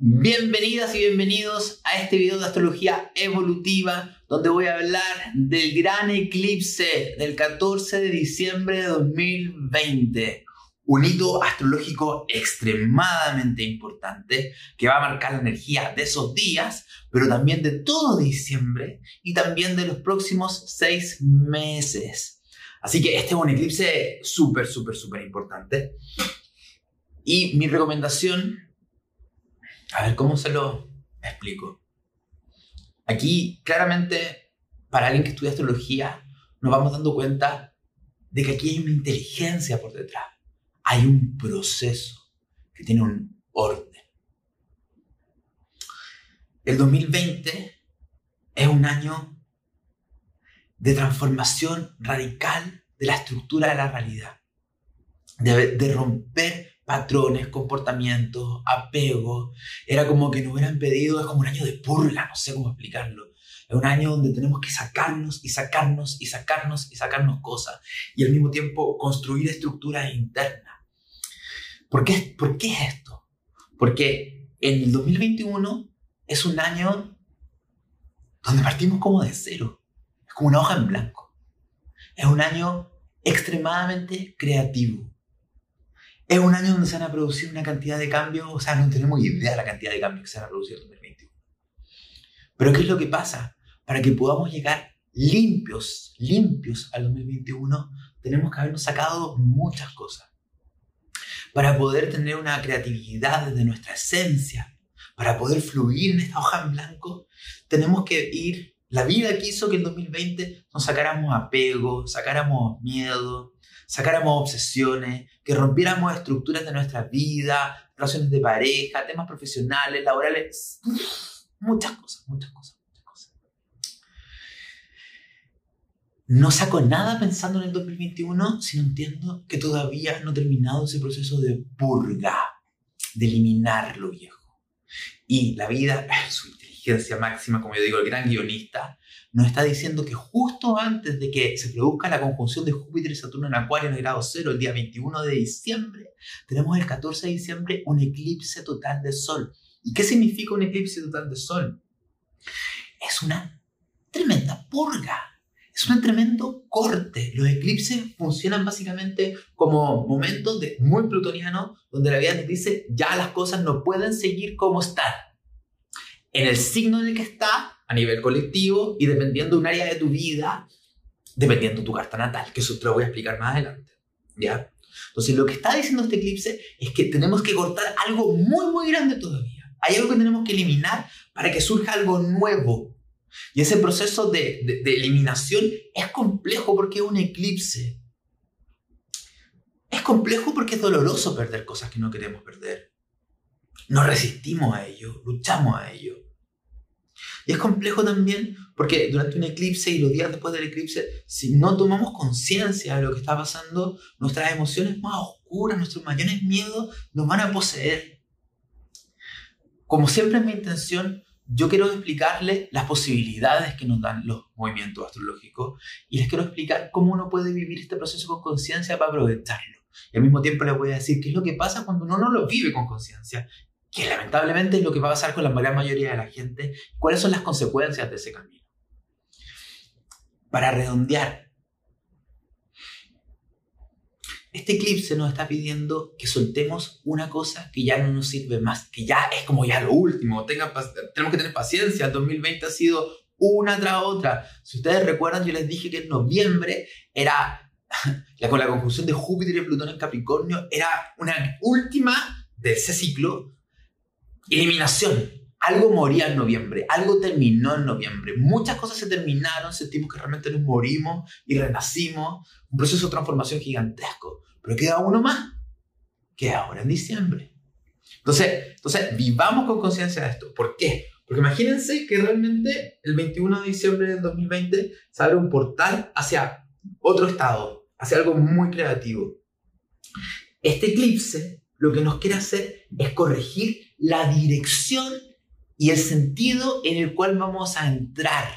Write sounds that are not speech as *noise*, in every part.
Bienvenidas y bienvenidos a este video de astrología evolutiva donde voy a hablar del gran eclipse del 14 de diciembre de 2020. Un hito astrológico extremadamente importante que va a marcar la energía de esos días, pero también de todo diciembre y también de los próximos seis meses. Así que este es un eclipse súper, súper, súper importante. Y mi recomendación a ver, ¿cómo se lo explico? Aquí, claramente, para alguien que estudia astrología, nos vamos dando cuenta de que aquí hay una inteligencia por detrás. Hay un proceso que tiene un orden. El 2020 es un año de transformación radical de la estructura de la realidad, de, de romper patrones, comportamientos, apego. Era como que nos hubieran pedido, es como un año de purga, no sé cómo explicarlo. Es un año donde tenemos que sacarnos y sacarnos y sacarnos y sacarnos cosas y al mismo tiempo construir estructuras internas. ¿Por qué, ¿Por es esto? Porque en el 2021 es un año donde partimos como de cero. Es como una hoja en blanco. Es un año extremadamente creativo es un año donde se van a producir una cantidad de cambios, o sea, no tenemos idea de la cantidad de cambios que se van a producir en 2021. Pero ¿qué es lo que pasa? Para que podamos llegar limpios, limpios al 2021, tenemos que habernos sacado muchas cosas. Para poder tener una creatividad desde nuestra esencia, para poder fluir en esta hoja en blanco, tenemos que ir, la vida quiso que en 2020 nos sacáramos apego, sacáramos miedo, sacáramos obsesiones, que rompiéramos estructuras de nuestra vida, relaciones de pareja, temas profesionales, laborales, muchas cosas, muchas cosas, muchas cosas. No saco nada pensando en el 2021 si no entiendo que todavía no he terminado ese proceso de purga, de eliminar lo viejo. Y la vida, su inteligencia máxima, como yo digo, el gran guionista, nos está diciendo que justo antes de que se produzca la conjunción de Júpiter y Saturno en Acuario en el grado cero, el día 21 de diciembre, tenemos el 14 de diciembre un eclipse total de Sol. ¿Y qué significa un eclipse total de Sol? Es una tremenda purga. Es un tremendo corte. Los eclipses funcionan básicamente como momentos de, muy plutonianos donde la vida nos dice ya las cosas no pueden seguir como están. En el signo en el que está, a nivel colectivo y dependiendo de un área de tu vida, dependiendo de tu carta natal, que eso te lo voy a explicar más adelante. ¿Ya? Entonces, lo que está diciendo este eclipse es que tenemos que cortar algo muy, muy grande todavía. Hay algo que tenemos que eliminar para que surja algo nuevo. Y ese proceso de, de, de eliminación es complejo porque es un eclipse. Es complejo porque es doloroso perder cosas que no queremos perder. No resistimos a ello, luchamos a ello. Y es complejo también porque durante un eclipse y los días después del eclipse, si no tomamos conciencia de lo que está pasando, nuestras emociones más oscuras, nuestros mayores miedos nos van a poseer. Como siempre es mi intención, yo quiero explicarles las posibilidades que nos dan los movimientos astrológicos y les quiero explicar cómo uno puede vivir este proceso con conciencia para aprovecharlo. Y al mismo tiempo les voy a decir qué es lo que pasa cuando uno no lo vive con conciencia que lamentablemente es lo que va a pasar con la gran mayoría de la gente, cuáles son las consecuencias de ese camino. Para redondear, este eclipse nos está pidiendo que soltemos una cosa que ya no nos sirve más, que ya es como ya lo último, tenemos que tener paciencia, el 2020 ha sido una tras otra. Si ustedes recuerdan, yo les dije que en noviembre era, *laughs* con la conjunción de Júpiter y Plutón en Capricornio, era una última de ese ciclo Eliminación. Algo moría en noviembre, algo terminó en noviembre. Muchas cosas se terminaron, sentimos que realmente nos morimos y renacimos. Un proceso de transformación gigantesco. Pero queda uno más, que ahora en diciembre. Entonces, entonces vivamos con conciencia de esto. ¿Por qué? Porque imagínense que realmente el 21 de diciembre del 2020 se abre un portal hacia otro estado, hacia algo muy creativo. Este eclipse lo que nos quiere hacer es corregir la dirección y el sentido en el cual vamos a entrar.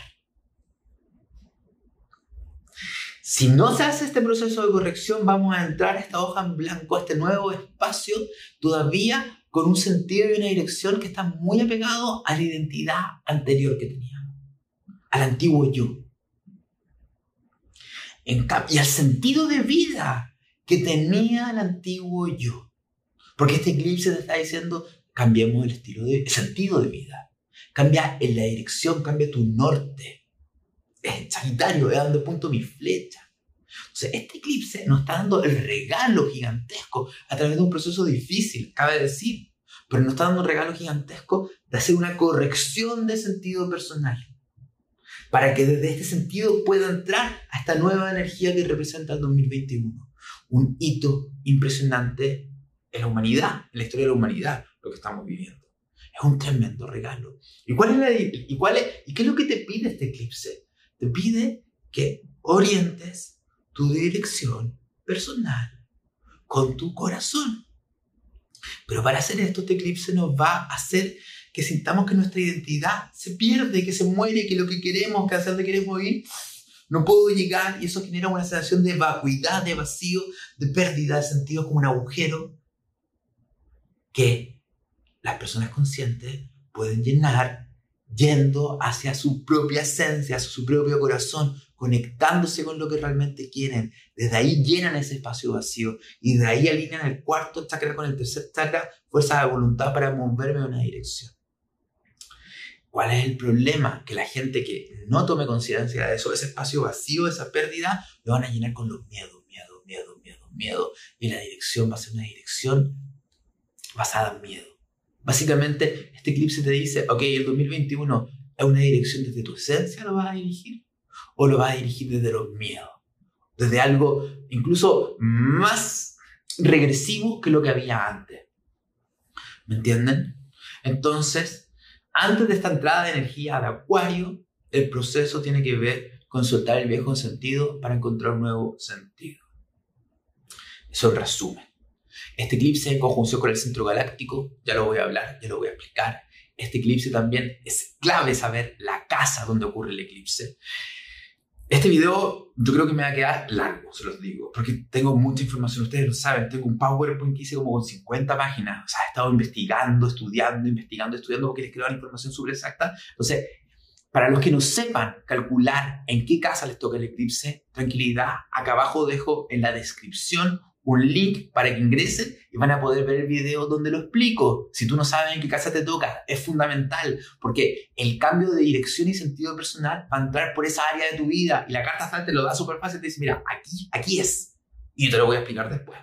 Si no se hace este proceso de corrección, vamos a entrar a esta hoja en blanco, a este nuevo espacio, todavía con un sentido y una dirección que están muy apegados a la identidad anterior que teníamos, al antiguo yo. y al sentido de vida que tenía el antiguo yo. Porque este eclipse te está diciendo, cambiemos el, estilo de, sentido de vida. Cambia en la dirección, cambia tu norte. Es Sagitario, es donde punto mi flecha. Entonces, este eclipse nos está dando el regalo gigantesco a través de un proceso difícil, cabe decir, pero nos está dando un regalo gigantesco de hacer una corrección de sentido personal. Para que desde este sentido pueda entrar a esta nueva energía que representa el 2021. Un hito impresionante en la humanidad, en la historia de la humanidad, lo que estamos viviendo. Es un tremendo regalo. ¿Y, cuál es la, y, cuál es, ¿Y qué es lo que te pide este eclipse? Te pide que orientes tu dirección personal con tu corazón. Pero para hacer esto, este eclipse nos va a hacer que sintamos que nuestra identidad se pierde, que se muere, que lo que queremos, que hacia donde queremos ir, no puedo llegar y eso genera una sensación de vacuidad, de vacío, de pérdida de sentido, como un agujero que las personas conscientes pueden llenar yendo hacia su propia esencia, hacia su propio corazón, conectándose con lo que realmente quieren. Desde ahí llenan ese espacio vacío y de ahí alinean el cuarto chakra con el tercer chakra, fuerza de voluntad para moverme en una dirección. ¿Cuál es el problema? Que la gente que no tome conciencia de eso, ese espacio vacío, esa pérdida, lo van a llenar con los miedos, miedo, miedo, miedo, miedo. Y la dirección va a ser una dirección basada en miedo. Básicamente, este eclipse te dice, ok, el 2021 es una dirección desde tu esencia, lo vas a dirigir o lo vas a dirigir desde los miedos, desde algo incluso más regresivo que lo que había antes. ¿Me entienden? Entonces, antes de esta entrada de energía de Acuario, el proceso tiene que ver con soltar el viejo sentido para encontrar un nuevo sentido. Eso resumen. Este eclipse en conjunción con el centro galáctico, ya lo voy a hablar, ya lo voy a explicar. Este eclipse también es clave saber la casa donde ocurre el eclipse. Este video yo creo que me va a quedar largo, se los digo, porque tengo mucha información, ustedes lo saben, tengo un PowerPoint que hice como con 50 páginas, o sea, he estado investigando, estudiando, investigando, estudiando porque les quiero dar información súper exacta. Entonces, para los que no sepan calcular en qué casa les toca el eclipse, tranquilidad, acá abajo dejo en la descripción un link para que ingresen y van a poder ver el video donde lo explico. Si tú no sabes en qué casa te toca, es fundamental porque el cambio de dirección y sentido personal va a entrar por esa área de tu vida y la carta astral te lo da súper fácil. Te dice, mira, aquí, aquí es. Y te lo voy a explicar después.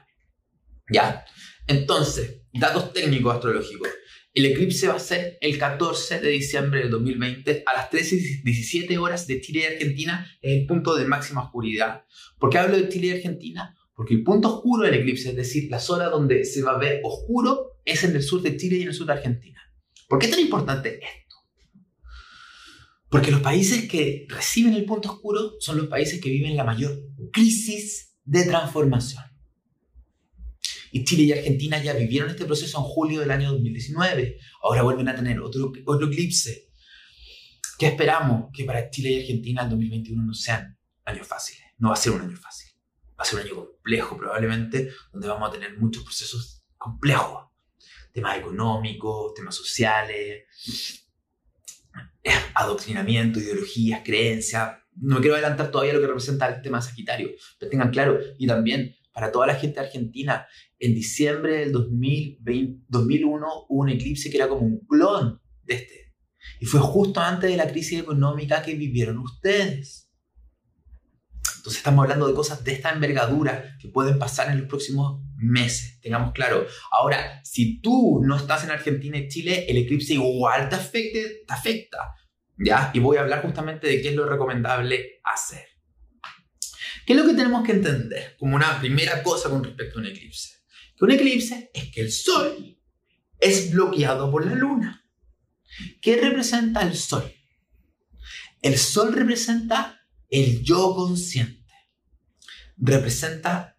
¿Ya? Entonces, datos técnicos astrológicos. El eclipse va a ser el 14 de diciembre del 2020 a las 13.17 horas de Chile y Argentina, es el punto de máxima oscuridad. ¿Por qué hablo de Chile y Argentina? Porque el punto oscuro del eclipse, es decir, la zona donde se va a ver oscuro, es en el sur de Chile y en el sur de Argentina. ¿Por qué es tan importante esto? Porque los países que reciben el punto oscuro son los países que viven la mayor crisis de transformación. Y Chile y Argentina ya vivieron este proceso en julio del año 2019. Ahora vuelven a tener otro, otro eclipse. ¿Qué esperamos? Que para Chile y Argentina el 2021 no sean años fáciles. No va a ser un año fácil va a ser un año complejo probablemente, donde vamos a tener muchos procesos complejos. Temas económicos, temas sociales, adoctrinamiento, ideologías, creencias. No quiero adelantar todavía lo que representa el tema Sagitario, pero tengan claro, y también para toda la gente argentina, en diciembre del 2020, 2001 hubo un eclipse que era como un clon de este. Y fue justo antes de la crisis económica que vivieron ustedes. Entonces estamos hablando de cosas de esta envergadura que pueden pasar en los próximos meses, tengamos claro. Ahora, si tú no estás en Argentina y Chile, el eclipse igual te, afecte, te afecta. ¿ya? Y voy a hablar justamente de qué es lo recomendable hacer. ¿Qué es lo que tenemos que entender como una primera cosa con respecto a un eclipse? Que un eclipse es que el Sol es bloqueado por la Luna. ¿Qué representa el Sol? El Sol representa el yo consciente representa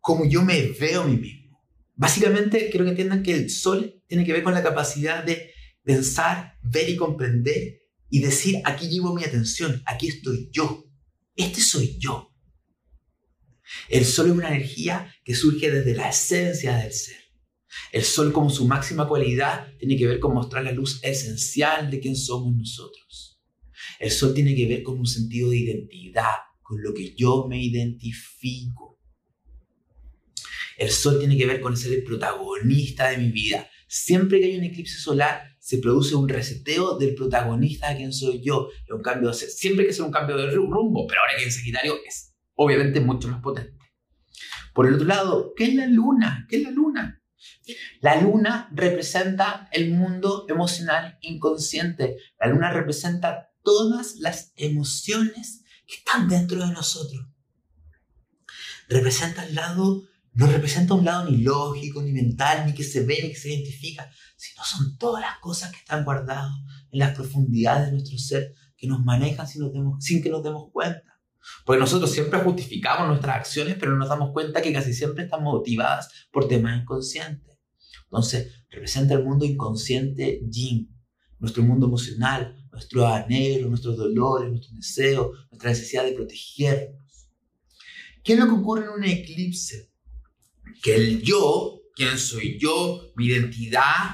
cómo yo me veo a mí mismo. Básicamente, quiero que entiendan que el sol tiene que ver con la capacidad de pensar, ver y comprender y decir, aquí llevo mi atención, aquí estoy yo, este soy yo. El sol es una energía que surge desde la esencia del ser. El sol como su máxima cualidad tiene que ver con mostrar la luz esencial de quién somos nosotros. El sol tiene que ver con un sentido de identidad, con lo que yo me identifico. El sol tiene que ver con ser el protagonista de mi vida. Siempre que hay un eclipse solar, se produce un reseteo del protagonista de quién soy yo. un cambio, siempre que sea un cambio de rumbo, pero ahora que en Sagitario es obviamente mucho más potente. Por el otro lado, ¿qué es la luna? ¿Qué es la luna? La luna representa el mundo emocional inconsciente. La luna representa todas las emociones que están dentro de nosotros. Representa el lado, no representa un lado ni lógico, ni mental, ni que se ve, ni que se identifica, sino son todas las cosas que están guardadas en las profundidades de nuestro ser que nos manejan sin, sin que nos demos cuenta. Porque nosotros siempre justificamos nuestras acciones, pero nos damos cuenta que casi siempre están motivadas por temas inconscientes. Entonces, representa el mundo inconsciente yin, nuestro mundo emocional, nuestros anhelos, nuestros dolores, nuestros deseos, nuestra necesidad de protegernos. ¿Qué es lo que ocurre en un eclipse? Que el yo, quién soy yo, mi identidad,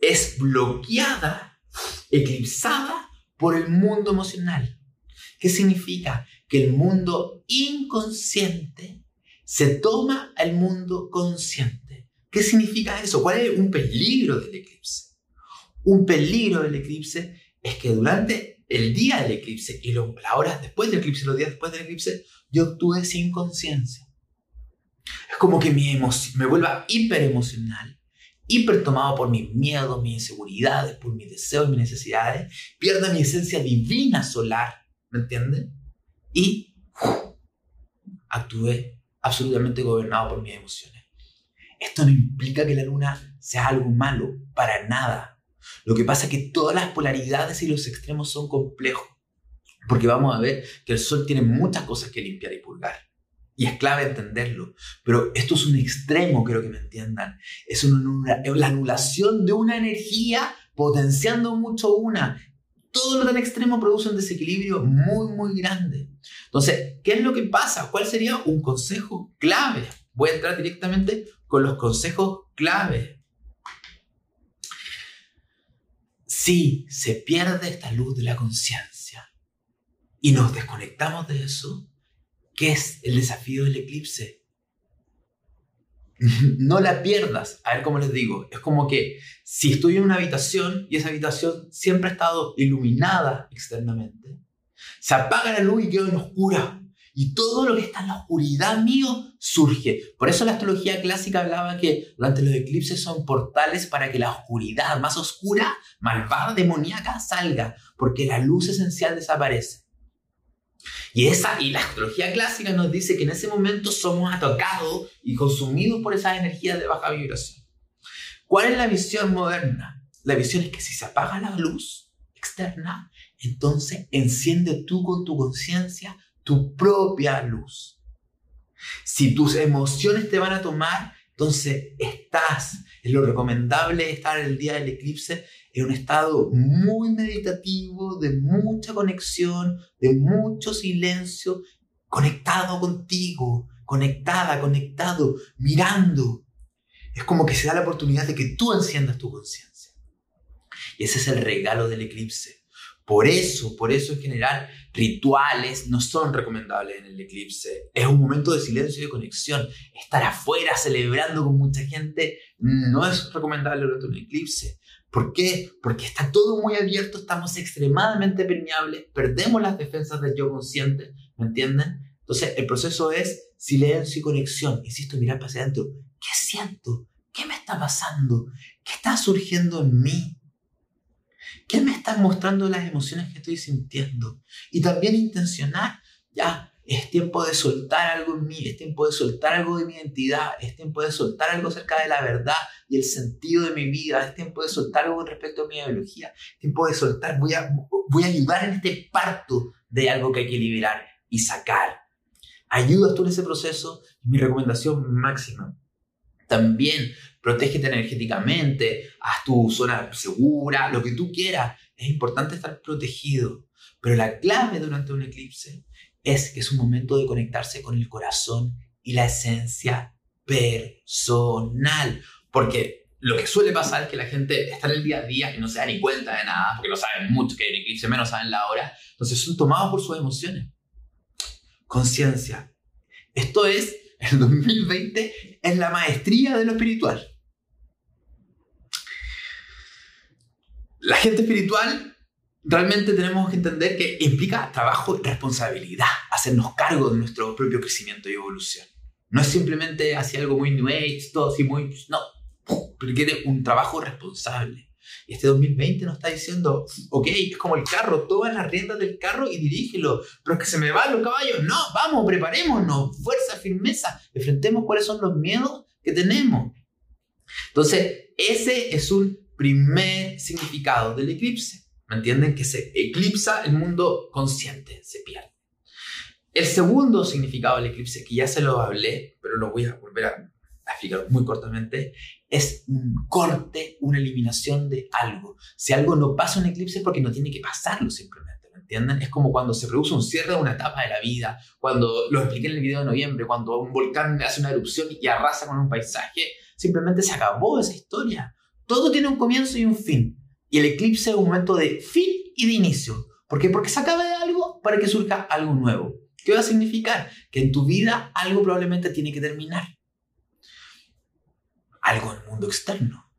es bloqueada, eclipsada por el mundo emocional. ¿Qué significa? Que el mundo inconsciente se toma al mundo consciente. ¿Qué significa eso? ¿Cuál es un peligro del eclipse? Un peligro del eclipse es que durante el día del eclipse y las horas después del eclipse, los días después del eclipse, yo actúe sin conciencia. Es como que mi me vuelva hiperemocional, hiper tomado por mis miedos, mis inseguridades, por mis deseos, mis necesidades, pierda mi esencia divina solar ¿me entienden? Y actué absolutamente gobernado por mis emociones. Esto no implica que la luna sea algo malo, para nada. Lo que pasa es que todas las polaridades y los extremos son complejos, porque vamos a ver que el sol tiene muchas cosas que limpiar y purgar. Y es clave entenderlo. Pero esto es un extremo, quiero que me entiendan. Es una, la anulación de una energía potenciando mucho una todo lo tan extremo produce un desequilibrio muy, muy grande. Entonces, ¿qué es lo que pasa? ¿Cuál sería un consejo clave? Voy a entrar directamente con los consejos clave. Si se pierde esta luz de la conciencia y nos desconectamos de eso, ¿qué es el desafío del eclipse? *laughs* no la pierdas. A ver cómo les digo. Es como que si estoy en una habitación y esa habitación siempre ha estado iluminada externamente, se apaga la luz y quedo en oscura. Y todo lo que está en la oscuridad mío surge. Por eso la astrología clásica hablaba que durante los eclipses son portales para que la oscuridad más oscura, malvada, demoníaca, salga. Porque la luz esencial desaparece. Y, esa, y la astrología clásica nos dice que en ese momento somos atacados y consumidos por esas energías de baja vibración. ¿Cuál es la visión moderna? La visión es que si se apaga la luz externa, entonces enciende tú con tu conciencia tu propia luz. Si tus emociones te van a tomar, entonces estás, es lo recomendable estar el día del eclipse en un estado muy meditativo, de mucha conexión, de mucho silencio, conectado contigo, conectada, conectado, mirando. Es como que se da la oportunidad de que tú enciendas tu conciencia. Y ese es el regalo del eclipse. Por eso, por eso en general, rituales no son recomendables en el eclipse. Es un momento de silencio y de conexión. Estar afuera celebrando con mucha gente no es recomendable durante un eclipse. ¿Por qué? Porque está todo muy abierto, estamos extremadamente permeables, perdemos las defensas del yo consciente, ¿me entienden? Entonces, el proceso es silencio y conexión. Insisto, mirar para adentro. ¿Qué siento? ¿Qué me está pasando? ¿Qué está surgiendo en mí? ¿Qué me están mostrando las emociones que estoy sintiendo? Y también intencionar, ya, es tiempo de soltar algo en mí, es tiempo de soltar algo de mi identidad, es tiempo de soltar algo acerca de la verdad y el sentido de mi vida, es tiempo de soltar algo con respecto a mi biología, es tiempo de soltar, voy a, voy a ayudar en este parto de algo que hay que liberar y sacar. Ayudas tú en ese proceso, mi recomendación máxima. También protégete energéticamente, haz tu zona segura, lo que tú quieras. Es importante estar protegido. Pero la clave durante un eclipse es que es un momento de conectarse con el corazón y la esencia personal. Porque lo que suele pasar es que la gente está en el día a día y no se da ni cuenta de nada, porque no saben mucho que un eclipse, menos saben la hora. Entonces son tomados por sus emociones. Conciencia. Esto es, el 2020 es la maestría de lo espiritual. La gente espiritual realmente tenemos que entender que implica trabajo y responsabilidad, hacernos cargo de nuestro propio crecimiento y evolución. No es simplemente hacer algo muy New Age, todo así muy... No, requiere un trabajo responsable. Y este 2020 nos está diciendo, ok, es como el carro, toma las riendas del carro y dirígelo, pero es que se me van los caballos. No, vamos, preparémonos, fuerza, firmeza, enfrentemos cuáles son los miedos que tenemos. Entonces, ese es un primer significado del eclipse. ¿Me entienden? Que se eclipsa el mundo consciente, se pierde. El segundo significado del eclipse, que ya se lo hablé, pero lo voy a volver a explicar muy cortamente, es un corte, una eliminación de algo. Si algo no pasa un eclipse es porque no tiene que pasarlo simplemente, ¿me entienden? Es como cuando se produce un cierre de una etapa de la vida, cuando lo expliqué en el video de noviembre, cuando un volcán hace una erupción y arrasa con un paisaje, simplemente se acabó esa historia. Todo tiene un comienzo y un fin. Y el eclipse es un momento de fin y de inicio. ¿Por qué? Porque se acaba de algo para que surja algo nuevo. ¿Qué va a significar? Que en tu vida algo probablemente tiene que terminar. Algo en el mundo externo.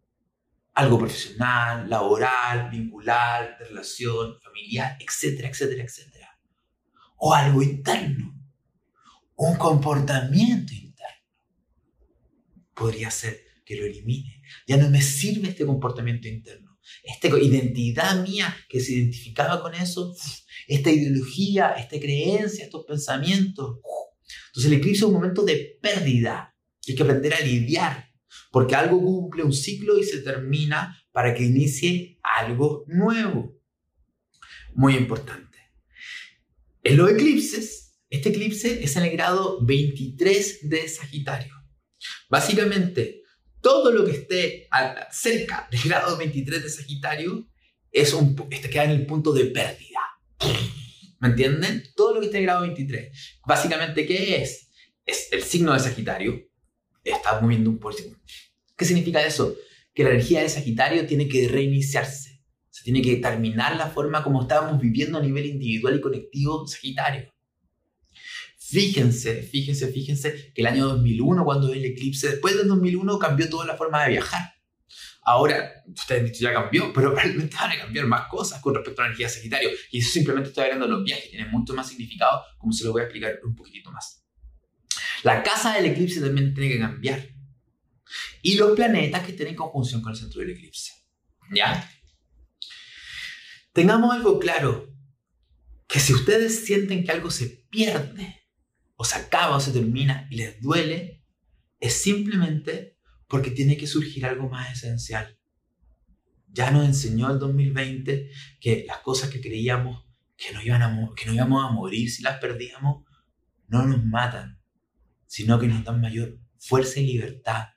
Algo profesional, laboral, vincular, de relación, familiar, etcétera, etcétera, etcétera. O algo interno. Un comportamiento interno. Podría ser que lo elimine. Ya no me sirve este comportamiento interno. Esta identidad mía que se identificaba con eso, esta ideología, esta creencia, estos pensamientos. Entonces el eclipse es un momento de pérdida. Hay que aprender a lidiar, porque algo cumple un ciclo y se termina para que inicie algo nuevo. Muy importante. En los eclipses, este eclipse es en el grado 23 de Sagitario. Básicamente, todo lo que esté cerca del grado 23 de Sagitario es este, queda en el punto de pérdida. ¿Me entienden? Todo lo que esté en grado 23. Básicamente, ¿qué es? Es el signo de Sagitario. Está moviendo un por ¿Qué significa eso? Que la energía de Sagitario tiene que reiniciarse. Se tiene que terminar la forma como estábamos viviendo a nivel individual y colectivo Sagitario. Fíjense, fíjense, fíjense que el año 2001, cuando el eclipse, después del 2001 cambió toda la forma de viajar. Ahora, ustedes han dicho ya cambió, *laughs* pero realmente van a cambiar más cosas con respecto a la energía Sagitario. Y eso simplemente estoy hablando de los viajes, tiene mucho más significado, como se lo voy a explicar un poquitito más. La casa del eclipse también tiene que cambiar. Y los planetas que estén en conjunción con el centro del eclipse. ¿Ya? Tengamos algo claro, que si ustedes sienten que algo se pierde, o se acaba o se termina y les duele, es simplemente porque tiene que surgir algo más esencial. Ya nos enseñó el 2020 que las cosas que creíamos que no, iban a, que no íbamos a morir si las perdíamos, no nos matan, sino que nos dan mayor fuerza y libertad.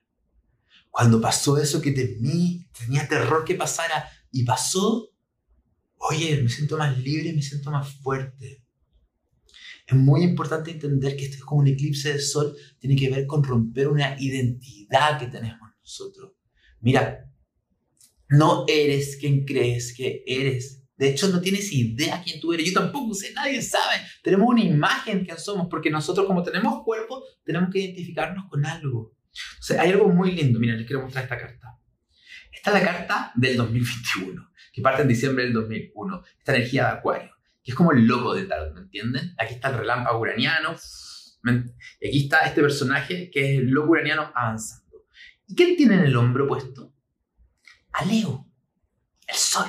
Cuando pasó eso que temí, tenía terror que pasara y pasó, oye, me siento más libre, me siento más fuerte. Es muy importante entender que esto es como un eclipse de sol, tiene que ver con romper una identidad que tenemos nosotros. Mira, no eres quien crees que eres. De hecho, no tienes idea quién tú eres. Yo tampoco sé, nadie sabe. Tenemos una imagen quién somos, porque nosotros como tenemos cuerpo, tenemos que identificarnos con algo. O sea, hay algo muy lindo. Mira, les quiero mostrar esta carta. Esta es la carta del 2021, que parte en diciembre del 2001. Esta energía de Acuario es como el loco del tarot, ¿me entienden? Aquí está el relámpago uraniano, y aquí está este personaje que es el loco uraniano avanzando. ¿Y quién tiene en el hombro puesto? A Leo, el sol,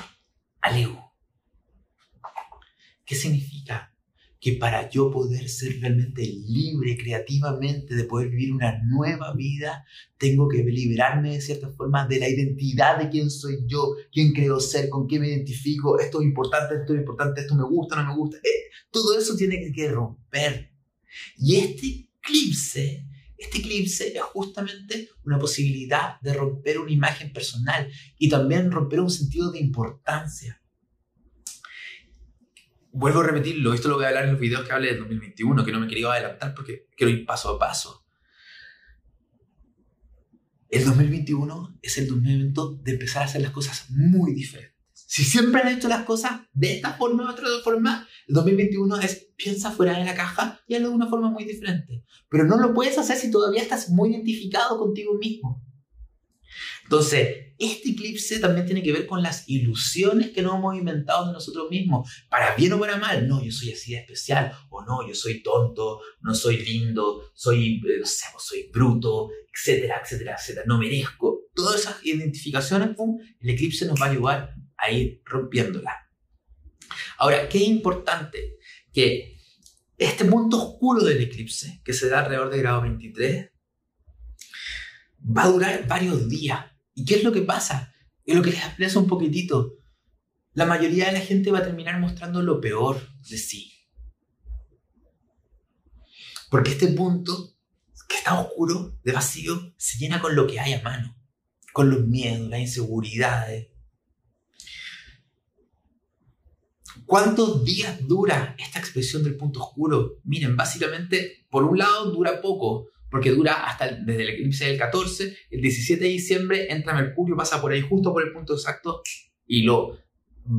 a Leo. ¿Qué significa? Que para yo poder ser realmente libre creativamente, de poder vivir una nueva vida, tengo que liberarme de cierta forma de la identidad de quién soy yo, quién creo ser, con quién me identifico, esto es importante, esto es importante, esto me gusta, no me gusta. Eh, todo eso tiene que romper. Y este eclipse, este eclipse es justamente una posibilidad de romper una imagen personal y también romper un sentido de importancia vuelvo a repetirlo, esto lo voy a hablar en los videos que hablé del 2021, que no me quería adelantar porque quiero ir paso a paso. el 2021 es el momento de empezar a hacer las cosas muy diferentes. Si siempre has hecho las cosas de esta forma de otra forma, el 2021 es piensa fuera de la caja y hazlo de una forma muy diferente. Pero no lo puedes hacer si todavía estás muy identificado contigo mismo. Entonces, este eclipse también tiene que ver con las ilusiones que nos hemos inventado de nosotros mismos, para bien o para mal. No, yo soy así de especial, o no, yo soy tonto, no soy lindo, soy, eh, no sé, soy bruto, etcétera, etcétera, etcétera, no merezco. Todas esas identificaciones, el eclipse nos va a ayudar a ir rompiéndolas. Ahora, ¿qué importante? Que este punto oscuro del eclipse, que se da alrededor de grado 23, va a durar varios días ¿Y qué es lo que pasa? Es lo que les expreso un poquitito. La mayoría de la gente va a terminar mostrando lo peor de sí. Porque este punto, que está oscuro, de vacío, se llena con lo que hay a mano. Con los miedos, las inseguridades. ¿Cuántos días dura esta expresión del punto oscuro? Miren, básicamente, por un lado dura poco, porque dura hasta desde el eclipse del 14, el 17 de diciembre entra Mercurio, pasa por ahí justo por el punto exacto y lo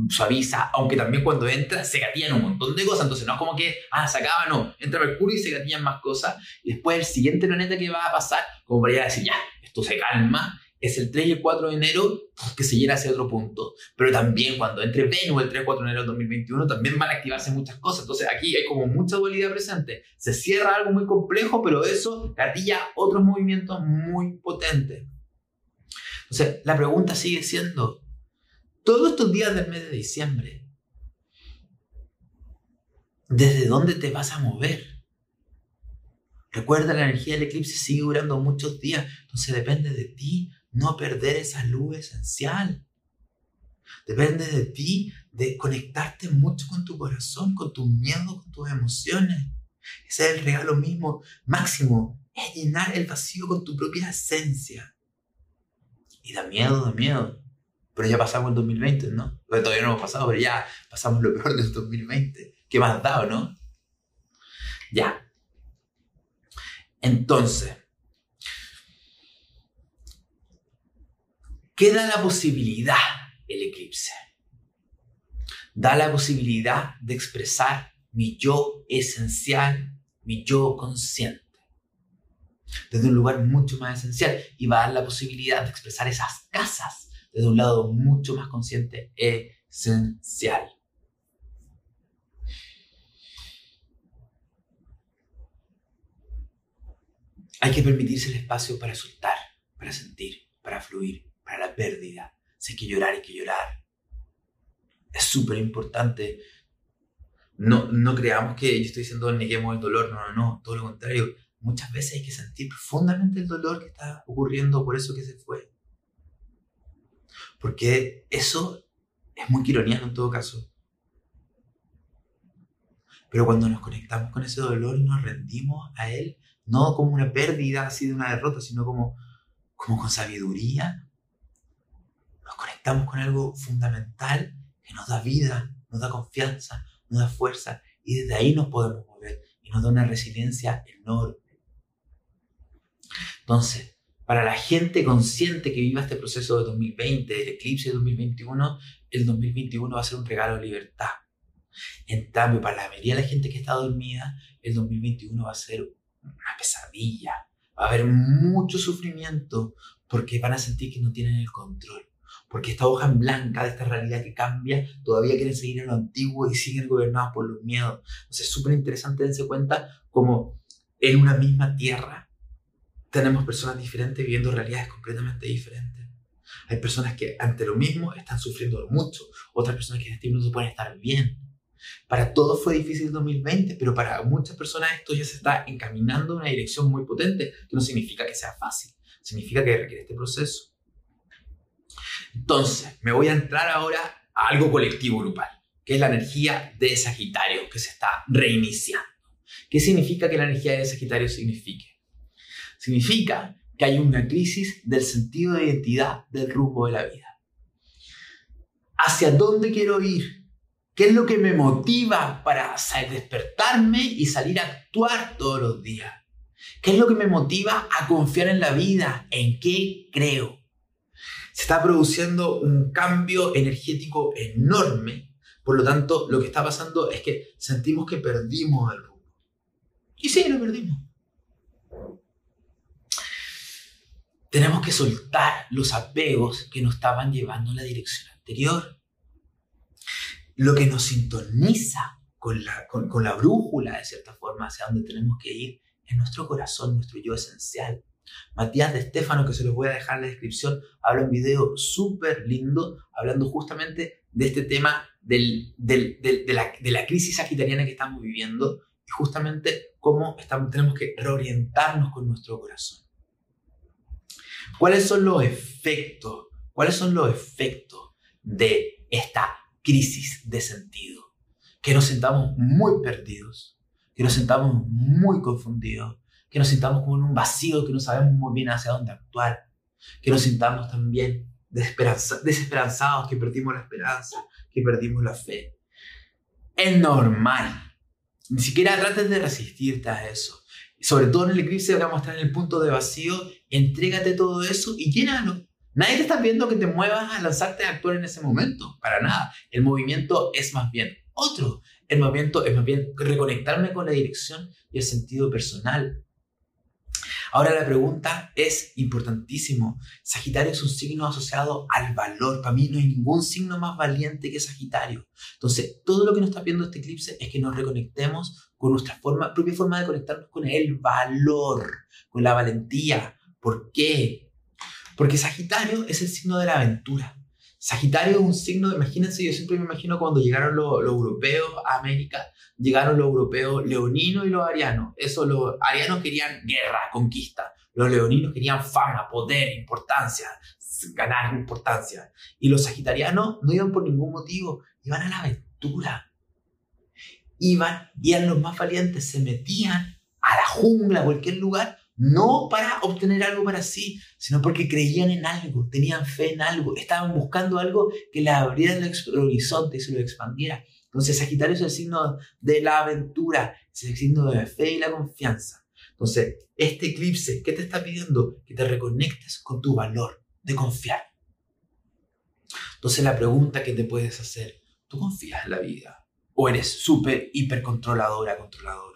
suaviza, aunque también cuando entra se gatillan un montón de cosas, entonces no es como que, ah, se acaba, no, entra Mercurio y se gatillan más cosas, y después el siguiente planeta que va a pasar, como para ya decir, ya, esto se calma, es el 3 y el 4 de enero que se llena hacia otro punto. Pero también cuando entre Venus el 3 y 4 de enero del 2021 también van a activarse muchas cosas. Entonces aquí hay como mucha dualidad presente. Se cierra algo muy complejo, pero eso gatilla otros movimientos muy potentes. Entonces la pregunta sigue siendo, todos estos días del mes de diciembre, ¿desde dónde te vas a mover? Recuerda, la energía del eclipse sigue durando muchos días, entonces depende de ti no perder esa luz esencial. Depende de ti, de conectarte mucho con tu corazón, con tus miedos, con tus emociones. Ese es el regalo mismo, máximo, es llenar el vacío con tu propia esencia. Y da miedo, da miedo. Pero ya pasamos el 2020, ¿no? todavía no hemos pasado, pero ya pasamos lo peor del 2020. ¿Qué más da, no? Ya. Entonces, ¿Qué da la posibilidad el eclipse? Da la posibilidad de expresar mi yo esencial, mi yo consciente, desde un lugar mucho más esencial y va a dar la posibilidad de expresar esas casas desde un lado mucho más consciente, esencial. Hay que permitirse el espacio para soltar, para sentir, para fluir, para la pérdida. Si hay que llorar, hay que llorar. Es súper importante. No, no creamos que yo estoy diciendo neguemos el dolor, no, no, no, todo lo contrario. Muchas veces hay que sentir profundamente el dolor que está ocurriendo por eso que se fue. Porque eso es muy quironiano en todo caso. Pero cuando nos conectamos con ese dolor y nos rendimos a él, no como una pérdida así de una derrota, sino como, como con sabiduría, conectamos con algo fundamental que nos da vida, nos da confianza, nos da fuerza y desde ahí nos podemos mover y nos da una resiliencia enorme. Entonces, para la gente consciente que viva este proceso de 2020, el eclipse de 2021, el 2021 va a ser un regalo de libertad. En cambio, para la mayoría de la gente que está dormida, el 2021 va a ser una pesadilla. Va a haber mucho sufrimiento porque van a sentir que no tienen el control porque esta hoja en blanca de esta realidad que cambia, todavía quieren seguir en lo antiguo y siguen gobernados por los miedos. Entonces es súper interesante darse cuenta como en una misma tierra tenemos personas diferentes viviendo realidades completamente diferentes. Hay personas que ante lo mismo están sufriendo mucho, otras personas que en este pueden estar bien. Para todos fue difícil el 2020, pero para muchas personas esto ya se está encaminando en una dirección muy potente, que no significa que sea fácil, significa que requiere este proceso. Entonces, me voy a entrar ahora a algo colectivo grupal, que es la energía de Sagitario que se está reiniciando. ¿Qué significa que la energía de Sagitario signifique? Significa que hay una crisis del sentido de identidad del rumbo de la vida. ¿Hacia dónde quiero ir? ¿Qué es lo que me motiva para despertarme y salir a actuar todos los días? ¿Qué es lo que me motiva a confiar en la vida? ¿En qué creo? Está produciendo un cambio energético enorme. Por lo tanto, lo que está pasando es que sentimos que perdimos el rumbo. Y sí, lo perdimos. Tenemos que soltar los apegos que nos estaban llevando en la dirección anterior. Lo que nos sintoniza con la, con, la brújula, de cierta forma, hacia donde tenemos que ir, es nuestro corazón, nuestro yo esencial. Matías de Estefano, que se los voy a dejar en la descripción, habla un video súper lindo hablando justamente de este tema del, del, de, la, de, la, crisis sagitariana que estamos viviendo y justamente cómo estamos, tenemos que reorientarnos con nuestro corazón. ¿Cuáles son los efectos? ¿Cuáles son los efectos de esta crisis de sentido? Que nos sentamos muy perdidos, que nos sentamos muy confundidos, que nos sintamos como en un vacío, que no sabemos muy bien hacia dónde actuar, que nos sintamos también desesperanzados, que perdimos la esperanza, que perdimos la fe. Es normal. Ni siquiera trates de resistirte a eso sobre todo en el eclipse vamos a estar en el punto de vacío, entrégate todo eso y llénalo. Nadie te está viendo que te muevas a lanzarte a actuar en ese momento, para nada. El movimiento es más bien otro. El movimiento es más bien reconectarme con la dirección y el sentido personal. Ahora la pregunta es importantísimo. Sagitario es un signo asociado al valor. Para mí no hay ningún signo más valiente que Sagitario. Entonces, todo lo que nos está viendo este eclipse es que nos reconectemos con nuestra propia forma de conectarnos con el valor, con la valentía. ¿Por qué? Porque Sagitario es el signo de la aventura. Sagitario es un signo, imagínense, yo siempre me imagino cuando llegaron los, europeos a América, llegaron los europeos leoninos y los arianos. Eso, los arianos querían guerra, conquista. Los leoninos querían fama, poder, importancia, ganar importancia. Y los sagitarianos no iban por ningún motivo, iban a la aventura. Iban, y eran los más valientes, se metían a la jungla, a cualquier lugar, no para obtener algo para sí, sino porque creían en algo, tenían fe en algo, estaban buscando algo que les abriera el horizonte y se lo expandiera. Entonces Sagitario es el signo de la aventura, es el signo de la fe y la confianza. Entonces, este eclipse, ¿qué te está pidiendo? Que te reconectes con tu valor de confiar. Entonces la pregunta que te puedes hacer, ¿tú confías en la vida? ¿O eres súper, hiper controladora, controlador?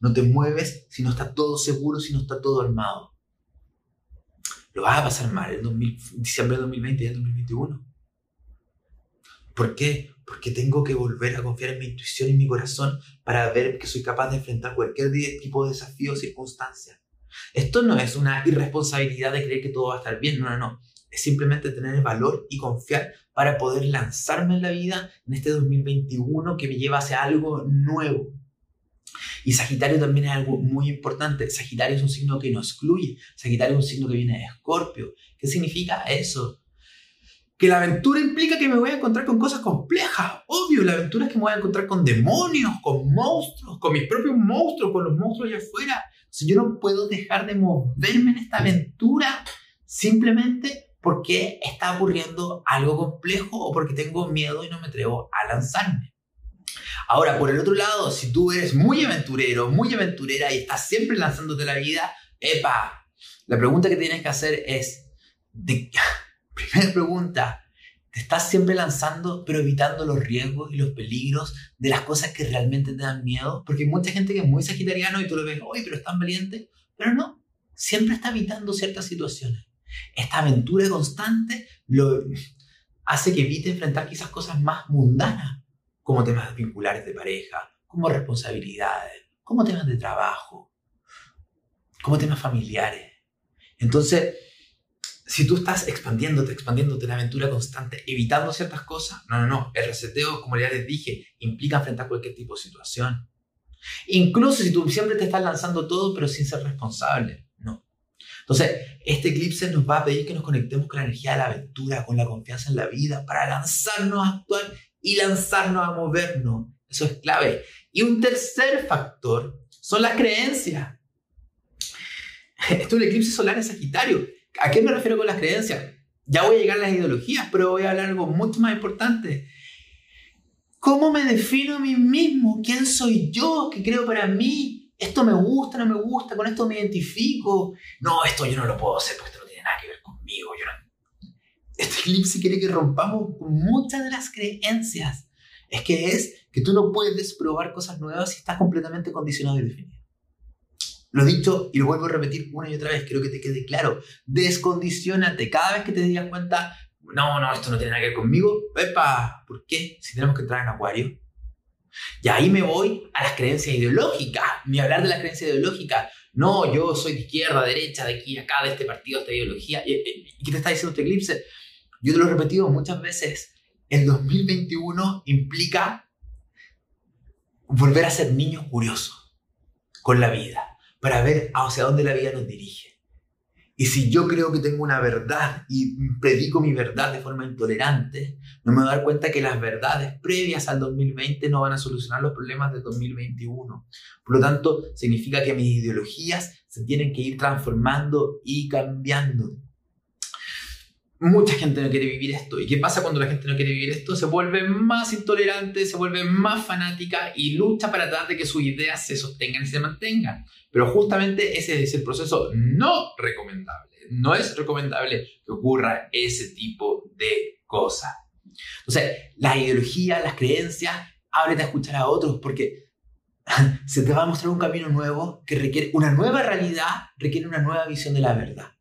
No te mueves si no está todo seguro, si no está todo armado. Lo vas a pasar mal en diciembre de 2020 y en 2021. ¿Por qué? Porque tengo que volver a confiar en mi intuición y mi corazón para ver que soy capaz de enfrentar cualquier tipo de desafío o circunstancia. Esto no es una irresponsabilidad de creer que todo va a estar bien, no, no, no. Es simplemente tener el valor y confiar para poder lanzarme en la vida en este 2021 que me lleva hacia algo nuevo. Y Sagitario también es algo muy importante. Sagitario es un signo que no excluye. Sagitario es un signo que viene de Escorpio. ¿Qué significa eso? Que la aventura implica que me voy a encontrar con cosas complejas. Obvio, la aventura es que me voy a encontrar con demonios, con monstruos, con mis propios monstruos, con los monstruos allá afuera. Si yo no puedo dejar de moverme en esta aventura simplemente porque está ocurriendo algo complejo o porque tengo miedo y no me atrevo a lanzarme. Ahora, por el otro lado, si tú eres muy aventurero, muy aventurera y estás siempre lanzándote la vida, epa, la pregunta que tienes que hacer es, de, *laughs* primera pregunta, te estás siempre lanzando pero evitando los riesgos y los peligros de las cosas que realmente te dan miedo, porque hay mucha gente que es muy sagitariano y tú lo ves, oye, pero es tan valiente, pero no, siempre está evitando ciertas situaciones. Esta aventura constante lo hace que evite enfrentar quizás cosas más mundanas, como temas vinculares de pareja, como responsabilidades, como temas de trabajo, como temas familiares. Entonces, si tú estás expandiéndote, expandiéndote la aventura constante, evitando ciertas cosas, no, no, no, el reseteo, como ya les dije, implica enfrentar cualquier tipo de situación. Incluso si tú siempre te estás lanzando todo, pero sin ser responsable, no. Entonces, este eclipse nos va a pedir que nos conectemos con la energía de la aventura, con la confianza en la vida, para lanzarnos a actuar y lanzarnos a movernos. Eso es clave. Y un tercer factor son las creencias. Esto es un eclipse solar en Sagitario. ¿A qué me refiero con las creencias? Ya voy a llegar a las ideologías, pero voy a hablar algo mucho más importante. ¿Cómo me defino a mí mismo? ¿Quién soy yo? ¿Qué creo para mí? esto me gusta, no me gusta, con esto me identifico. No, esto yo no lo puedo hacer porque esto no tiene nada que ver conmigo. Yo Este eclipse quiere que rompamos muchas de las creencias. Es que es que tú no puedes probar cosas nuevas si estás completamente condicionado y definido. Lo he dicho y lo vuelvo a repetir una y otra vez, quiero que te quede claro. Descondicionate. Cada vez que te digas cuenta, no, no, esto no tiene nada que ver conmigo, epa, ¿por qué? Si tenemos que entrar en acuario. Y ahí me voy a las creencias ideológicas, ni hablar de las creencias ideológicas. No, yo soy de izquierda, derecha, de aquí, acá, de este partido, de esta ideología. ¿Y qué te está diciendo este eclipse? Yo te lo he repetido muchas veces. El 2021 implica volver a ser niños curiosos con la vida para ver hacia dónde la vida nos dirige. Y si yo creo que tengo una verdad y predico mi verdad de forma intolerante, no me voy a dar cuenta que las verdades previas al 2020 no van a solucionar los problemas del 2021. Por lo tanto, significa que mis ideologías se tienen que ir transformando y cambiando. Mucha gente no quiere vivir esto. ¿Y qué pasa cuando la gente no quiere vivir esto? Se vuelve más intolerante, se vuelve más fanática y lucha para tratar de que sus ideas se sostengan y se mantengan. Pero justamente ese es el proceso no recomendable. No es recomendable que ocurra ese tipo de cosas. Entonces, la ideología, las creencias, ábrete a escuchar a otros porque *laughs* se te va a mostrar un camino nuevo que requiere una nueva realidad, requiere una nueva visión de la verdad.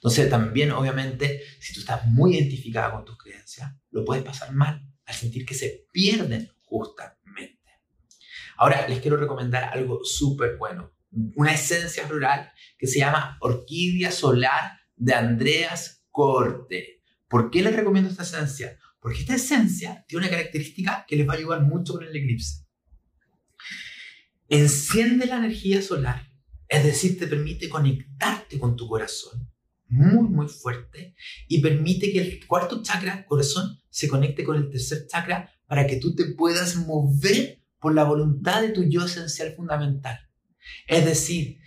Entonces también, obviamente, si tú estás muy identificada con tus creencias, lo puedes pasar mal al sentir que se pierden justamente. Ahora les quiero recomendar algo súper bueno, una esencia floral que se llama Orquídea Solar de Andreas Corte. ¿Por qué les recomiendo esta esencia? Porque esta esencia tiene una característica que les va a ayudar mucho con el eclipse. Enciende la energía solar, es decir, te permite conectarte con tu corazón muy, muy fuerte y permite que el cuarto chakra, corazón, se conecte con el tercer chakra para que tú te puedas mover por la voluntad de tu yo esencial fundamental. Es decir,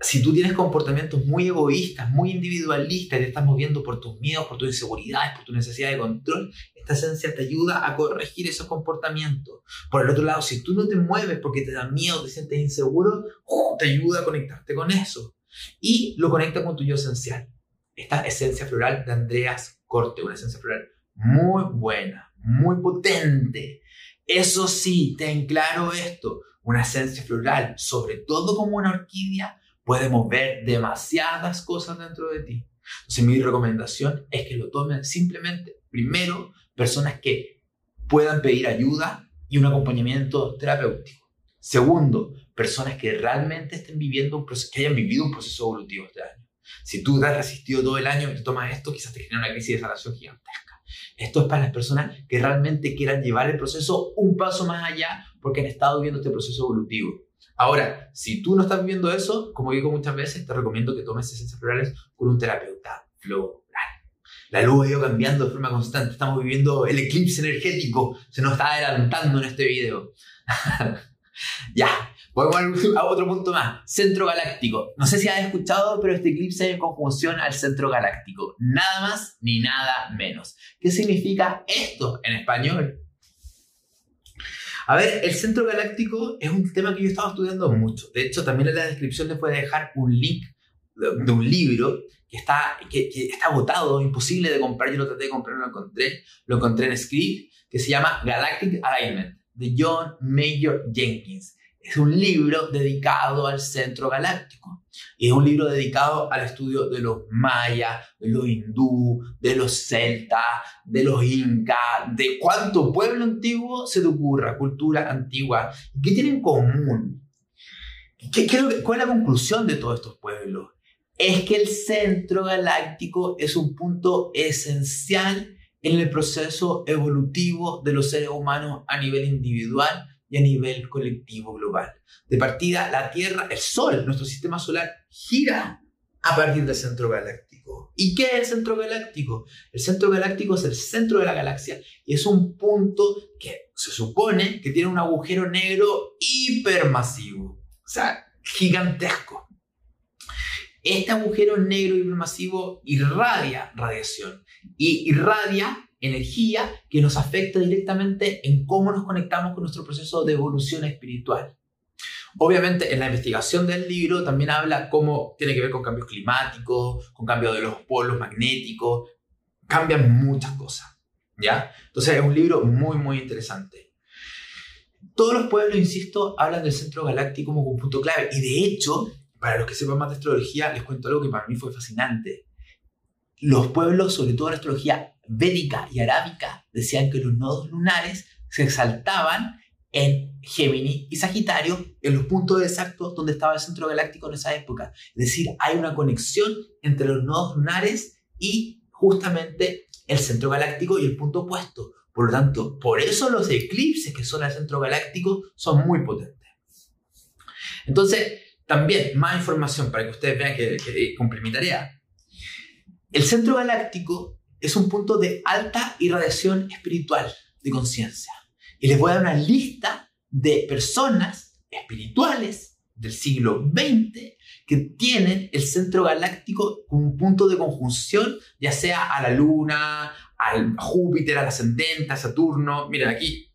si tú tienes comportamientos muy egoístas, muy individualistas, y te estás moviendo por tus miedos, por tus inseguridades, por tu necesidad de control, esta esencia te ayuda a corregir esos comportamientos. Por el otro lado, si tú no te mueves porque te da miedo, te sientes inseguro, ¡oh! te ayuda a conectarte con eso. Y lo conecta con tu yo esencial esta esencia floral de Andreas Corte, una esencia floral muy buena, muy potente. Eso sí, ten claro esto, una esencia floral, sobre todo como una orquídea, puede mover demasiadas cosas dentro de ti. Entonces mi recomendación es que lo tomen simplemente, primero, personas que puedan pedir ayuda y un acompañamiento terapéutico. Segundo, personas que realmente estén viviendo un proceso, que hayan vivido un proceso evolutivo este. Si tú te has resistido todo el año y tomas esto, quizás te genera una crisis de sanación gigantesca. Esto es para las personas que realmente quieran llevar el proceso un paso más allá porque han estado viviendo este proceso evolutivo. Ahora, si tú no estás viviendo eso, como digo muchas veces, te recomiendo que tomes esencias florales con un terapeuta floral. La luz ha ido cambiando de forma constante. Estamos viviendo el eclipse energético. Se nos está adelantando en este video. *laughs* ya, Volvemos a otro punto más. Centro galáctico. No sé si has escuchado, pero este eclipse es en conjunción al centro galáctico. Nada más ni nada menos. ¿Qué significa esto en español? A ver, el centro galáctico es un tema que yo he estado estudiando mucho. De hecho, también en la descripción les voy a dejar un link de, un libro que está, que, que, está agotado, imposible de comprar. Yo lo traté de comprar, no lo encontré. Lo encontré en Script, que se llama Galactic Alignment, de John Major Jenkins es un libro dedicado al centro galáctico. Y es un libro dedicado al estudio de los mayas, de los hindú, de los celtas, de los incas, de cuánto pueblo antiguo se te ocurra, cultura antigua. ¿Qué tienen en común? ¿Qué, qué, ¿Cuál es la conclusión de todos estos pueblos? Es que el centro galáctico es un punto esencial en el proceso evolutivo de los seres humanos a nivel individual y a nivel colectivo global. De partida, la Tierra, el Sol, nuestro sistema solar, gira a partir del centro galáctico. ¿Y qué es el centro galáctico? El centro galáctico es el centro de la galaxia y es un punto que se supone que tiene un agujero negro hipermasivo, o sea, gigantesco. Este agujero negro hipermasivo irradia radiación y irradia energía que nos afecta directamente en cómo nos conectamos con nuestro proceso de evolución espiritual. Obviamente en la investigación del libro también habla cómo tiene que ver con cambios climáticos, con cambios de los polos magnéticos, cambian muchas cosas, ¿ya? Entonces es un libro muy, muy interesante. Todos los pueblos, insisto, hablan del centro galáctico como un punto clave y de hecho, para los que sepan más de astrología, les cuento algo que para mí fue fascinante. Los pueblos, sobre todo la astrología védica y arábica, decían que los nodos lunares se exaltaban en Géminis y Sagitario, en los puntos exactos donde estaba el centro galáctico en esa época. Es decir, hay una conexión entre los nodos lunares y justamente el centro galáctico y el punto opuesto. Por lo tanto, por eso los eclipses que son al centro galáctico son muy potentes. Entonces, también más información para que ustedes vean que, que. El centro galáctico es un punto de alta irradiación espiritual de conciencia. Y les voy a dar una lista de personas espirituales del siglo XX que tienen el centro galáctico como un punto de conjunción, ya sea a la Luna, al Júpiter, al ascendente, a Saturno. Miren aquí,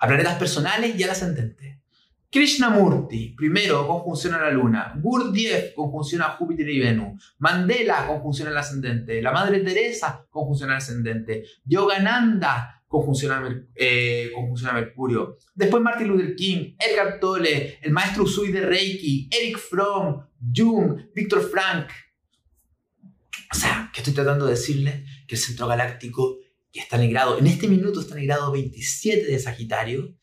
a planetas personales y al ascendente. Krishnamurti, primero, conjunción a la Luna. Gurdjieff, conjunción a Júpiter y Venus. Mandela, conjunción al ascendente. La Madre Teresa, conjunción al ascendente. Yogananda, conjunción a, eh, a Mercurio. Después Martin Luther King, Edgar Tolle, el maestro Usui de Reiki, Eric Fromm, Jung, Víctor Frank. O sea, que estoy tratando de decirle que el centro galáctico, que está en grado, en este minuto está en grado 27 de Sagitario,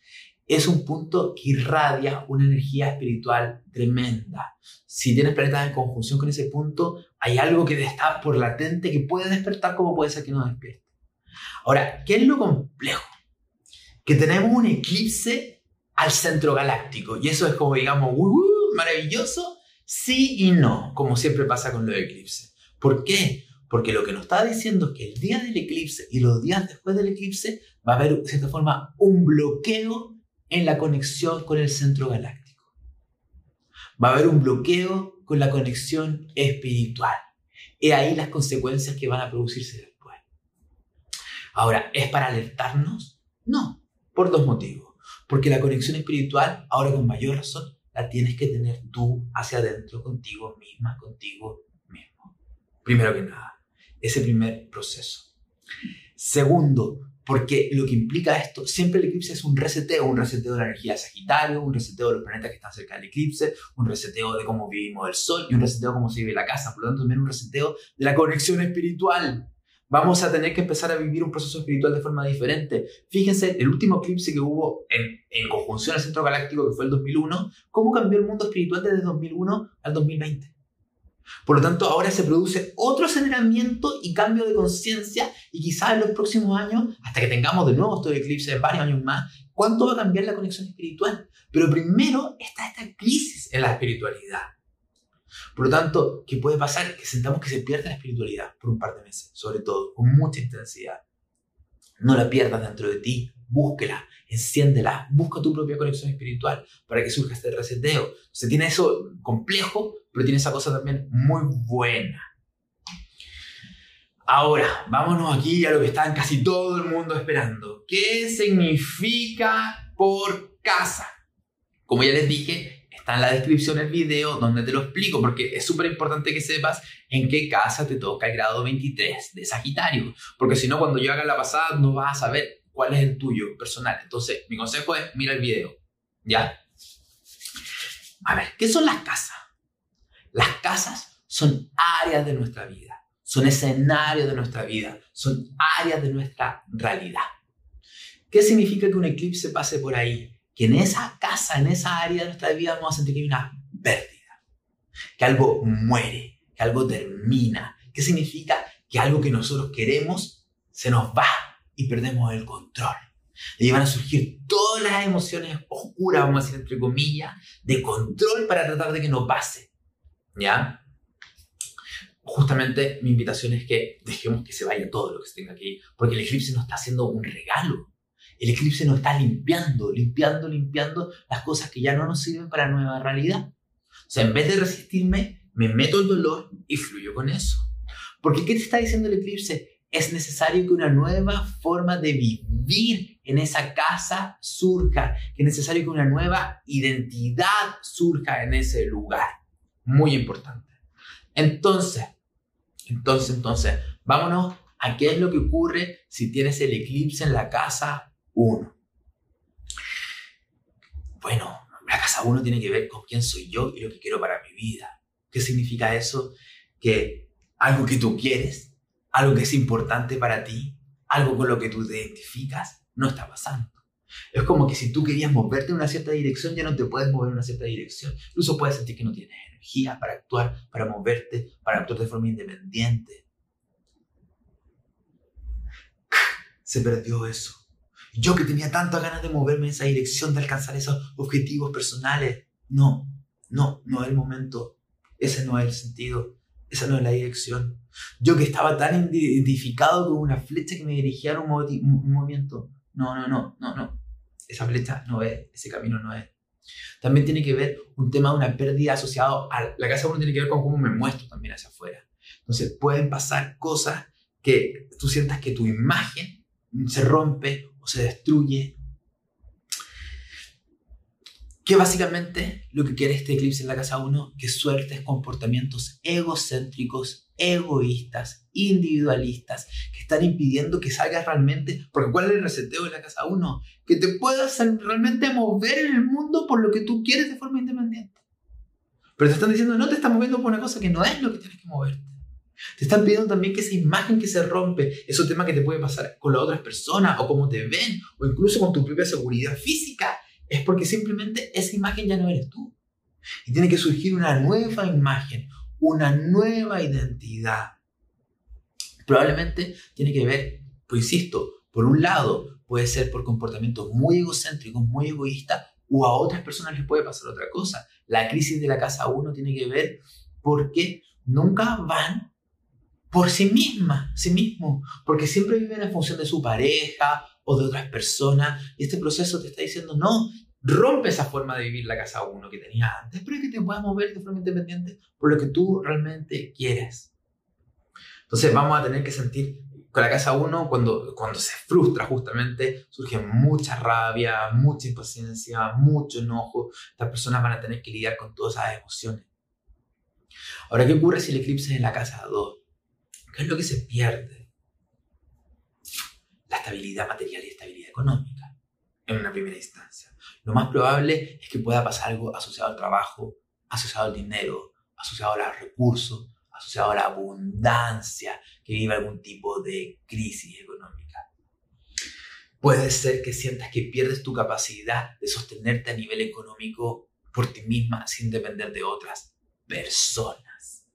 es un punto que irradia una energía espiritual tremenda. Si tienes planetas en conjunción con ese punto, hay algo que está por latente que puede despertar como puede ser que no despierte. Ahora, ¿qué es lo complejo? Que tenemos un eclipse al centro galáctico y eso es como, digamos, uh, maravilloso, sí y no, como siempre pasa con los eclipses. ¿Por qué? Porque lo que nos está diciendo es que el día del eclipse y los días después del eclipse va a haber, de cierta forma, un bloqueo en la conexión con el centro galáctico. Va a haber un bloqueo con la conexión espiritual. Y ahí las consecuencias que van a producirse Ahora, ¿es para alertarnos? No, por dos motivos. Porque la conexión espiritual, ahora con mayor razón, la tienes que tener tú hacia adentro, contigo misma, contigo mismo. Primero que nada, ese primer proceso. Segundo, porque lo que implica esto, siempre el eclipse es un reseteo, un reseteo de la energía de Sagitario, un reseteo de los planetas que están cerca del eclipse, un reseteo de cómo vivimos el Sol y un reseteo de cómo se vive la casa, por lo tanto también un reseteo de la conexión espiritual vamos a tener que empezar a vivir un proceso espiritual de forma diferente. Fíjense, el último eclipse que hubo en, en conjunción al centro galáctico, que fue el 2001, cómo cambió el mundo espiritual desde 2001 al 2020. Por lo tanto, ahora se produce otro aceleramiento y cambio de conciencia y quizás en los próximos años, hasta que tengamos de nuevo estos eclipses varios años más, ¿cuánto va a cambiar la conexión espiritual? Pero primero está esta crisis en la espiritualidad. Por lo tanto, ¿qué puede pasar? Que sentamos que se pierda la espiritualidad por un par de meses, sobre todo, con mucha intensidad. No la pierdas dentro de ti, búsquela, enciéndela, busca tu propia conexión espiritual para que surja este reseteo. Se tiene eso complejo, pero tiene esa cosa también muy buena. Ahora, vámonos aquí a lo que está casi todo el mundo esperando. ¿Qué significa por casa? Como ya les dije, Está en la descripción del video donde te lo explico porque es súper importante que sepas en qué casa te toca el grado 23 de Sagitario. Porque si no, cuando yo haga la pasada no vas a saber cuál es el tuyo personal. Entonces, mi consejo es mira el video. ¿Ya? A ver, ¿qué son las casas? Las casas son áreas de nuestra vida, son escenarios de nuestra vida, son áreas de nuestra realidad. ¿Qué significa que un eclipse pase por ahí? que en esa casa, en esa área de nuestra vida vamos a sentir que hay una pérdida, que algo muere, que algo termina. ¿Qué significa? Que algo que nosotros queremos se nos va y perdemos el control. Y van a surgir todas las emociones oscuras, vamos a decir entre comillas, de control para tratar de que no pase. ¿Ya? Justamente mi invitación es que dejemos que se vaya todo lo que se tenga aquí, porque el eclipse nos está haciendo un regalo. El eclipse nos está limpiando, limpiando, limpiando las cosas que ya no nos sirven para nueva realidad. O sea, en vez de resistirme, me meto el dolor y fluyo con eso. Porque ¿qué te está diciendo el eclipse? es necesario que una nueva forma de vivir en esa casa surja, que es necesario que una nueva identidad surja en ese lugar. Muy importante. Entonces, entonces, entonces, vámonos a qué es lo que ocurre si tienes el eclipse en la casa 1. Bueno, la casa 1 tiene que ver con quién soy yo y lo que quiero para mi vida. ¿Qué significa eso? Que algo que tú quieres algo que es importante para ti, algo con lo que tú te identificas, no está pasando. Es como que si tú querías moverte en una cierta dirección, ya no te puedes mover en una cierta dirección. Incluso puedes sentir que no tienes energía para actuar, para moverte, para actuar de forma independiente. Se perdió eso. Yo que tenía tantas ganas de moverme en esa dirección, de alcanzar esos objetivos personales. No, no, no es el momento. Ese no es el sentido. Esa no es la dirección. Yo que estaba tan identificado con una flecha que me dirigía a un, movimiento. No, no, no, no, no. Esa flecha no es, ese camino no es. También tiene que ver un tema de una pérdida asociado a la casa uno tiene que ver con cómo me muestro también hacia afuera. Entonces pueden pasar cosas que tú sientas que tu imagen se rompe o se destruye que básicamente lo que quiere este eclipse en la casa 1, que sueltes comportamientos egocéntricos, egoístas, individualistas, que están impidiendo que salgas realmente, porque ¿cuál es el reseteo de la casa 1? Que te puedas realmente mover en el mundo por lo que tú quieres de forma independiente. Pero te están diciendo, no te estás moviendo por una cosa que no es lo que tienes que moverte. Te están pidiendo también que esa imagen que se rompe, esos temas que te puede pasar con las otras personas o cómo te ven, o incluso con tu propia seguridad física, es porque simplemente esa imagen ya no eres tú. Y tiene que surgir una nueva imagen, una nueva identidad. Probablemente tiene que ver, pues insisto, por un lado puede ser por comportamientos muy egocéntricos, muy egoístas, o a otras personas les puede pasar otra cosa. La crisis de la casa 1 tiene que ver porque nunca van por sí misma, sí mismo, porque siempre viven en función de su pareja o de otras personas. Y este proceso te está diciendo, no, rompe esa forma de vivir la casa uno que tenías antes, pero es que te puedas mover de forma independiente por lo que tú realmente quieres. Entonces vamos a tener que sentir con la casa uno, cuando, cuando se frustra justamente, surge mucha rabia, mucha impaciencia, mucho enojo. Estas personas van a tener que lidiar con todas esas emociones. Ahora, ¿qué ocurre si el eclipse es en la casa 2? ¿Qué es lo que se pierde? la estabilidad material y estabilidad económica en una primera instancia. Lo más probable es que pueda pasar algo asociado al trabajo, asociado al dinero, asociado a los recursos, asociado a la abundancia, que viva algún tipo de crisis económica. Puede ser que sientas que pierdes tu capacidad de sostenerte a nivel económico por ti misma sin depender de otras personas.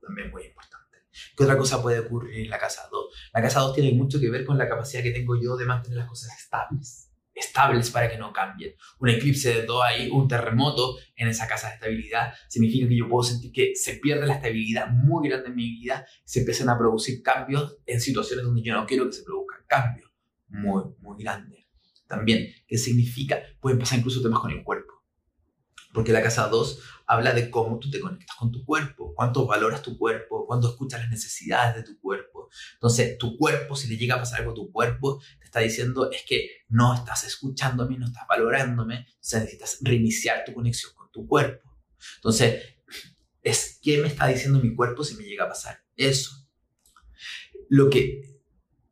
También muy importante. ¿Qué otra cosa puede ocurrir en la casa 2? La casa 2 tiene mucho que ver con la capacidad que tengo yo de mantener las cosas estables. Estables para que no cambien. Un eclipse de 2 ahí, un terremoto en esa casa de estabilidad, significa que yo puedo sentir que se pierde la estabilidad muy grande en mi vida, se empiezan a producir cambios en situaciones donde yo no quiero que se produzcan cambios muy, muy grandes. También, ¿qué significa? Pueden pasar incluso temas con el cuerpo. Porque la casa 2 habla de cómo tú te conectas con tu cuerpo, cuánto valoras tu cuerpo, cuánto escuchas las necesidades de tu cuerpo. Entonces, tu cuerpo, si le llega a pasar algo a tu cuerpo, te está diciendo es que no estás escuchándome, no estás valorándome, necesitas reiniciar tu conexión con tu cuerpo. Entonces, es qué me está diciendo mi cuerpo si me llega a pasar eso. Lo que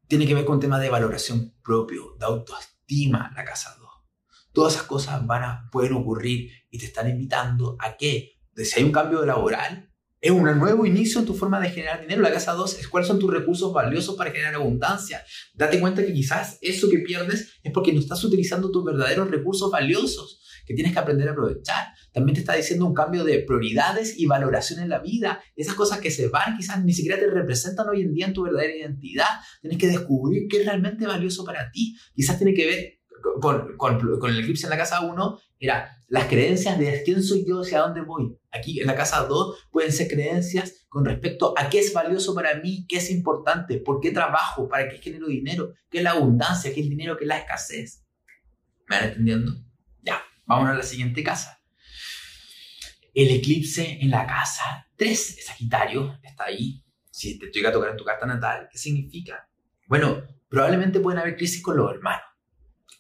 tiene que ver con tema de valoración propio, de autoestima, la casa 2 Todas esas cosas van a, pueden ocurrir y te están invitando a que, si hay un cambio laboral, es un nuevo inicio en tu forma de generar dinero. La casa 2 es cuáles son tus recursos valiosos para generar abundancia. Date cuenta que quizás eso que pierdes es porque no estás utilizando tus verdaderos recursos valiosos que tienes que aprender a aprovechar. También te está diciendo un cambio de prioridades y valoración en la vida. Esas cosas que se van quizás ni siquiera te representan hoy en día en tu verdadera identidad. Tienes que descubrir qué es realmente valioso para ti. Quizás tiene que ver con, el eclipse en la casa 1 era las creencias de quién soy yo, hacia dónde voy. Aquí en la casa 2 pueden ser creencias con respecto a qué es valioso para mí, qué es importante, por qué trabajo, para qué genero dinero, qué es la abundancia, qué es el dinero, qué es la escasez. ¿Me van entendiendo? Ya, vamos a la siguiente casa. El eclipse en la casa 3, Sagitario, está ahí. Si te estoy a tocar en tu carta natal, ¿qué significa? Bueno, probablemente pueden haber crisis con los hermanos,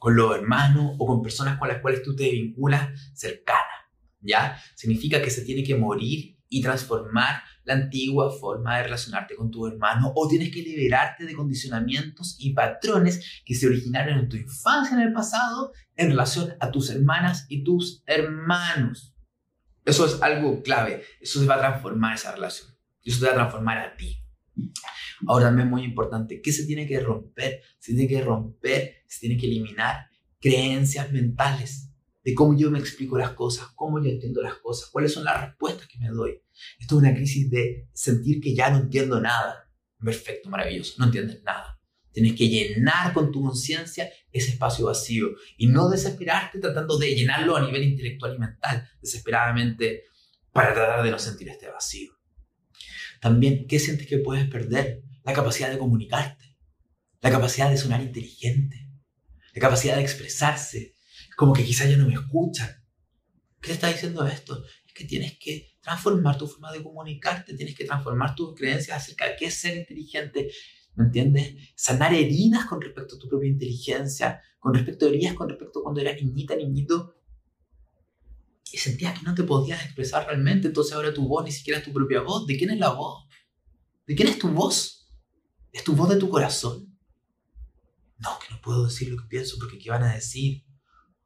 con los hermanos o con personas con las cuales tú te vinculas cercanas, ¿ya? Significa que se tiene que morir y transformar la antigua forma de relacionarte con tu hermano o tienes que liberarte de condicionamientos y patrones que se originaron en tu infancia en el pasado en relación a tus hermanas y tus hermanos. Eso es algo clave, eso se va a transformar esa relación, eso te va a transformar a ti. Ahora también muy importante, ¿qué se tiene que romper? Se tiene que romper, se tiene que eliminar creencias mentales de cómo yo me explico las cosas, cómo yo entiendo las cosas, cuáles son las respuestas que me doy. Esto es una crisis de sentir que ya no entiendo nada. Perfecto, maravilloso, no entiendes nada. Tienes que llenar con tu conciencia ese espacio vacío y no desesperarte tratando de llenarlo a nivel intelectual y mental, desesperadamente para tratar de no sentir este vacío. También, ¿qué sientes que puedes perder? La capacidad de comunicarte, la capacidad de sonar inteligente, la capacidad de expresarse, como que quizás ya no me escuchan. ¿Qué te está diciendo esto? Es que tienes que transformar tu forma de comunicarte, tienes que transformar tus creencias acerca de qué es ser inteligente, ¿me entiendes? Sanar heridas con respecto a tu propia inteligencia, con respecto a heridas con respecto a cuando eras niñita, niñito, y sentías que no te podías expresar realmente, entonces ahora tu voz ni siquiera es tu propia voz. ¿De quién es la voz? ¿De quién es tu voz? ¿Es tu voz de tu corazón? No, que no puedo decir lo que pienso porque ¿qué van a decir?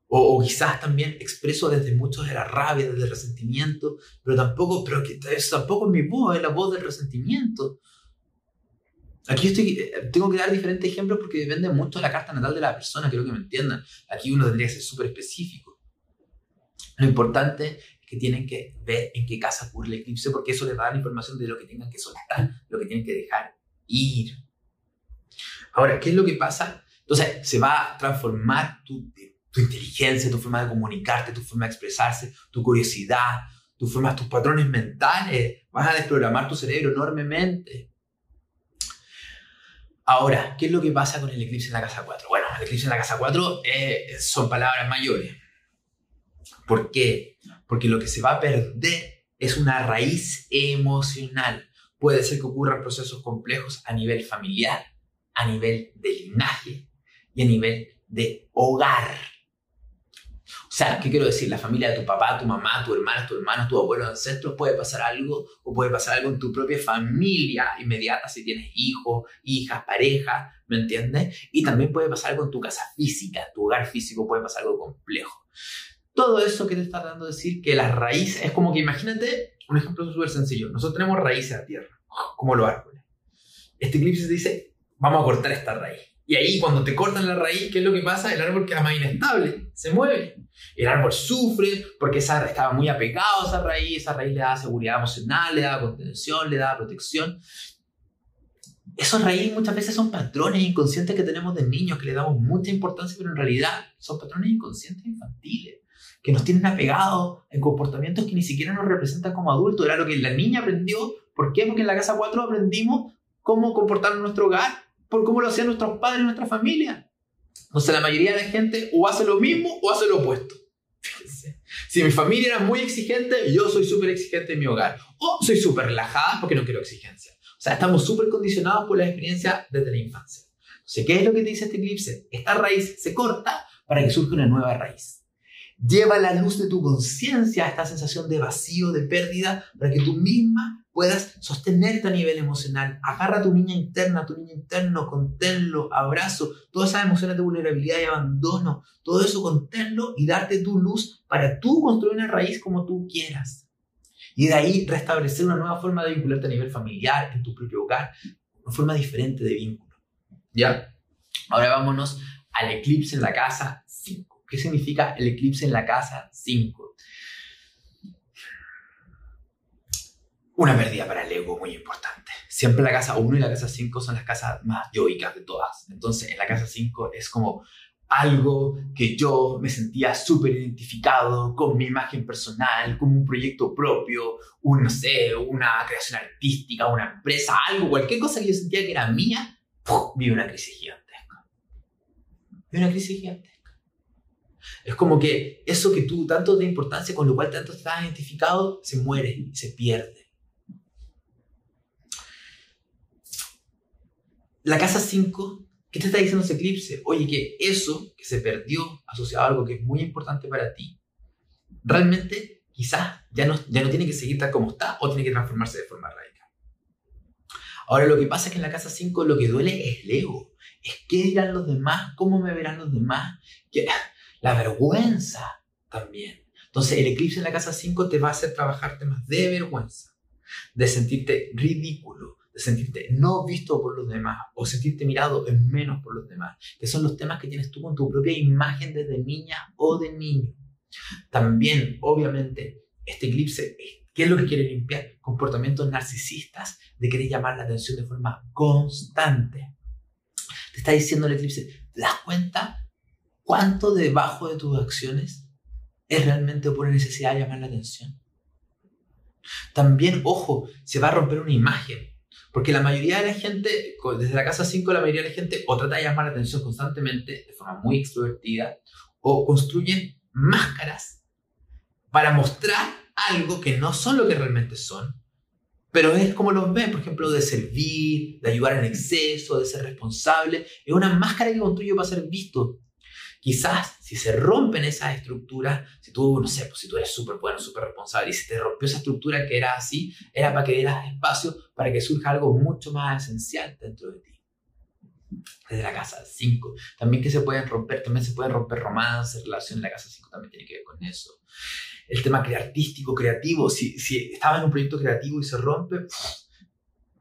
O, quizás también expreso desde mucho de la rabia, desde el resentimiento, pero tampoco, pero que tampoco es mi voz, es la voz del resentimiento. Aquí estoy, eh, tengo que dar diferentes ejemplos porque depende mucho de la carta natal de la persona, quiero que me entiendan. Aquí uno tendría que ser súper específico. Lo importante es que tienen que ver en qué casa ocurre el eclipse porque eso les va a dar información de lo que tengan que soltar, lo que tienen que dejar ir. Ahora, ¿qué es lo que pasa? Entonces, se va a transformar tu inteligencia, tu forma de comunicarte, tu forma de expresarse, tu curiosidad, tu forma, tus patrones mentales. Vas a desprogramar tu cerebro enormemente. Ahora, ¿qué es lo que pasa con el eclipse en la casa 4? Bueno, el eclipse en la casa 4 eh, son palabras mayores. ¿Por qué? Porque lo que se va a perder es una raíz emocional. Puede ser que ocurran procesos complejos a nivel familiar, a nivel de linaje y a nivel de hogar. O sea, ¿qué quiero decir? La familia de tu papá, tu mamá, tu hermana, tu hermano, tu abuelo, ancestros, puede pasar algo o puede pasar algo en tu propia familia inmediata si tienes hijos, hijas, pareja, ¿me entiendes? Y también puede pasar algo en tu casa física, tu hogar físico puede pasar algo complejo. Todo eso que te está dando decir que las raíces, es como que imagínate un ejemplo súper sencillo. Nosotros tenemos raíces a tierra, como los árboles. Este eclipse te dice, vamos a cortar esta raíz. Y ahí cuando te cortan la raíz, ¿qué es lo que pasa? El árbol queda más inestable, se mueve. El árbol sufre porque esa, estaba muy apegado a esa raíz, esa raíz le da seguridad emocional, le da contención, le da protección. Esos raíces muchas veces son patrones inconscientes que tenemos de niños, que le damos mucha importancia, pero en realidad son patrones inconscientes infantiles, que nos tienen apegados en comportamientos que ni siquiera nos representan como adultos. Era lo que la niña aprendió. ¿Por qué? Porque en la casa 4 aprendimos cómo comportarnos en nuestro hogar, por cómo lo hacían nuestros padres, nuestra familia. Entonces la mayoría de la gente o hace lo mismo o hace lo opuesto. *laughs* Si mi familia era muy exigente, yo soy súper exigente en mi hogar. O soy súper relajada porque no quiero exigencia. O sea, estamos súper condicionados por la experiencia desde la infancia. Entonces, ¿qué es lo que te dice este eclipse? Esta raíz se corta para que surja una nueva raíz. Lleva la luz de tu conciencia a esta sensación de vacío, de pérdida, para que tú misma puedas sostenerte a nivel emocional. Agarra a tu niña interna, a tu niño interno, conténlo, abrazo, todas esas emociones de vulnerabilidad y abandono, todo eso conténlo y darte tu luz para tú construir una raíz como tú quieras. Y de ahí restablecer una nueva forma de vincularte a nivel familiar, en tu propio hogar, una forma diferente de vínculo. ¿Ya? Ahora vámonos al eclipse en la casa 5. ¿Qué significa el eclipse en la casa 5? una pérdida para el ego muy importante. Siempre la casa 1 y la casa 5 son las casas más yoicas de todas. Entonces, en la casa 5 es como algo que yo me sentía súper identificado con mi imagen personal, como un proyecto propio, un, no sé, una creación artística, una empresa, algo, cualquier cosa que yo sentía que era mía, vive una crisis gigantesca. Vive una crisis gigantesca. Es como que eso que tú tanto de importancia, con lo cual tanto estás identificado, se muere, se pierde. la casa 5, ¿qué te está diciendo ese eclipse? Oye, que eso que se perdió asociado a algo que es muy importante para ti, realmente quizás ya no, ya no tiene que seguir tal como está o tiene que transformarse de forma radical. Ahora, lo que pasa es que en la casa 5 lo que duele es el ego. Es qué dirán los demás, cómo me verán los demás. La vergüenza también. Entonces, el eclipse en la casa 5 te va a hacer trabajar temas de vergüenza, de sentirte ridículo, de sentirte no visto por los demás o sentirte mirado en menos por los demás, que son los temas que tienes tú con tu propia imagen desde niña o de niño. También, obviamente, este eclipse ¿Qué es lo que quiere limpiar? Comportamientos narcisistas de querer llamar la atención de forma constante. Te está diciendo el eclipse, ¿te das cuenta cuánto debajo de tus acciones es realmente por necesidad de llamar la atención? También, ojo, se va a romper una imagen. Porque la mayoría de la gente, desde la casa 5, la mayoría de la gente o trata de llamar la atención constantemente, de forma muy extrovertida, o construyen máscaras para mostrar algo que no son lo que realmente son, pero es como los ven, por ejemplo, de servir, de ayudar en exceso, de ser responsable. Es una máscara que construyo para ser visto. Quizás si se rompen esas estructuras, si tú, no sé, pues si tú eres súper bueno, súper responsable, y si te rompió esa estructura que era así, era para que dieras espacio para que surja algo mucho más esencial dentro de ti. Desde la casa 5. También que se pueden romper, también se pueden romper romances, relaciones. La casa 5 también tiene que ver con eso el tema artístico, creativo. Si, si estaba en un proyecto creativo y se rompe,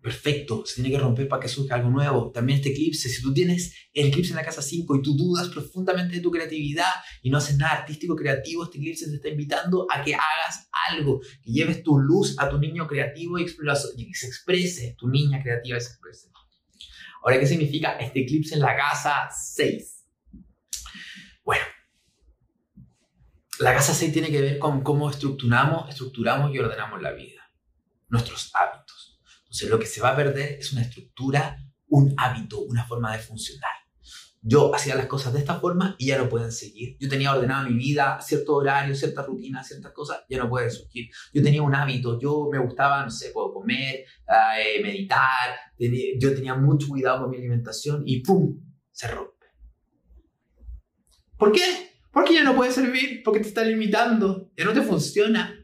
perfecto, se tiene que romper para que surja algo nuevo. También este eclipse, si tú tienes el eclipse en la casa 5 y tú dudas profundamente de tu creatividad y no haces nada artístico creativo, este eclipse te está invitando a que hagas algo, que lleves tu luz a tu niño creativo y, y que se exprese, tu niña creativa se exprese. Ahora, ¿qué significa este eclipse en la casa 6? Bueno, la casa 6 tiene que ver con cómo estructuramos, estructuramos y ordenamos la vida, nuestros hábitos. Entonces, lo que se va a perder es una estructura, un hábito, una forma de funcionar. Yo hacía las cosas de esta forma y ya no pueden seguir. Yo tenía ordenado mi vida, cierto horario, cierta rutina, ciertas cosas, ya no pueden surgir. Yo tenía un hábito, yo me gustaba, no sé, puedo comer, eh, meditar, yo tenía mucho cuidado con mi alimentación y ¡pum! se rompe. ¿Por qué? Porque ya no puede servir, porque te está limitando, ya no te funciona.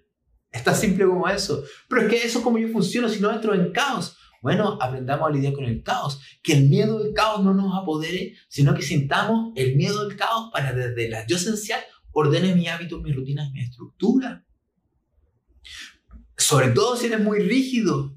Es tan simple como eso. Pero es que eso es como yo funciono si no entro en caos. Bueno, aprendamos a lidiar con el caos. Que el miedo del caos no nos apodere, sino que sintamos el miedo del caos para desde la yo esencial ordene mi hábitos, mis rutinas, mi estructura. Sobre todo si eres muy rígido.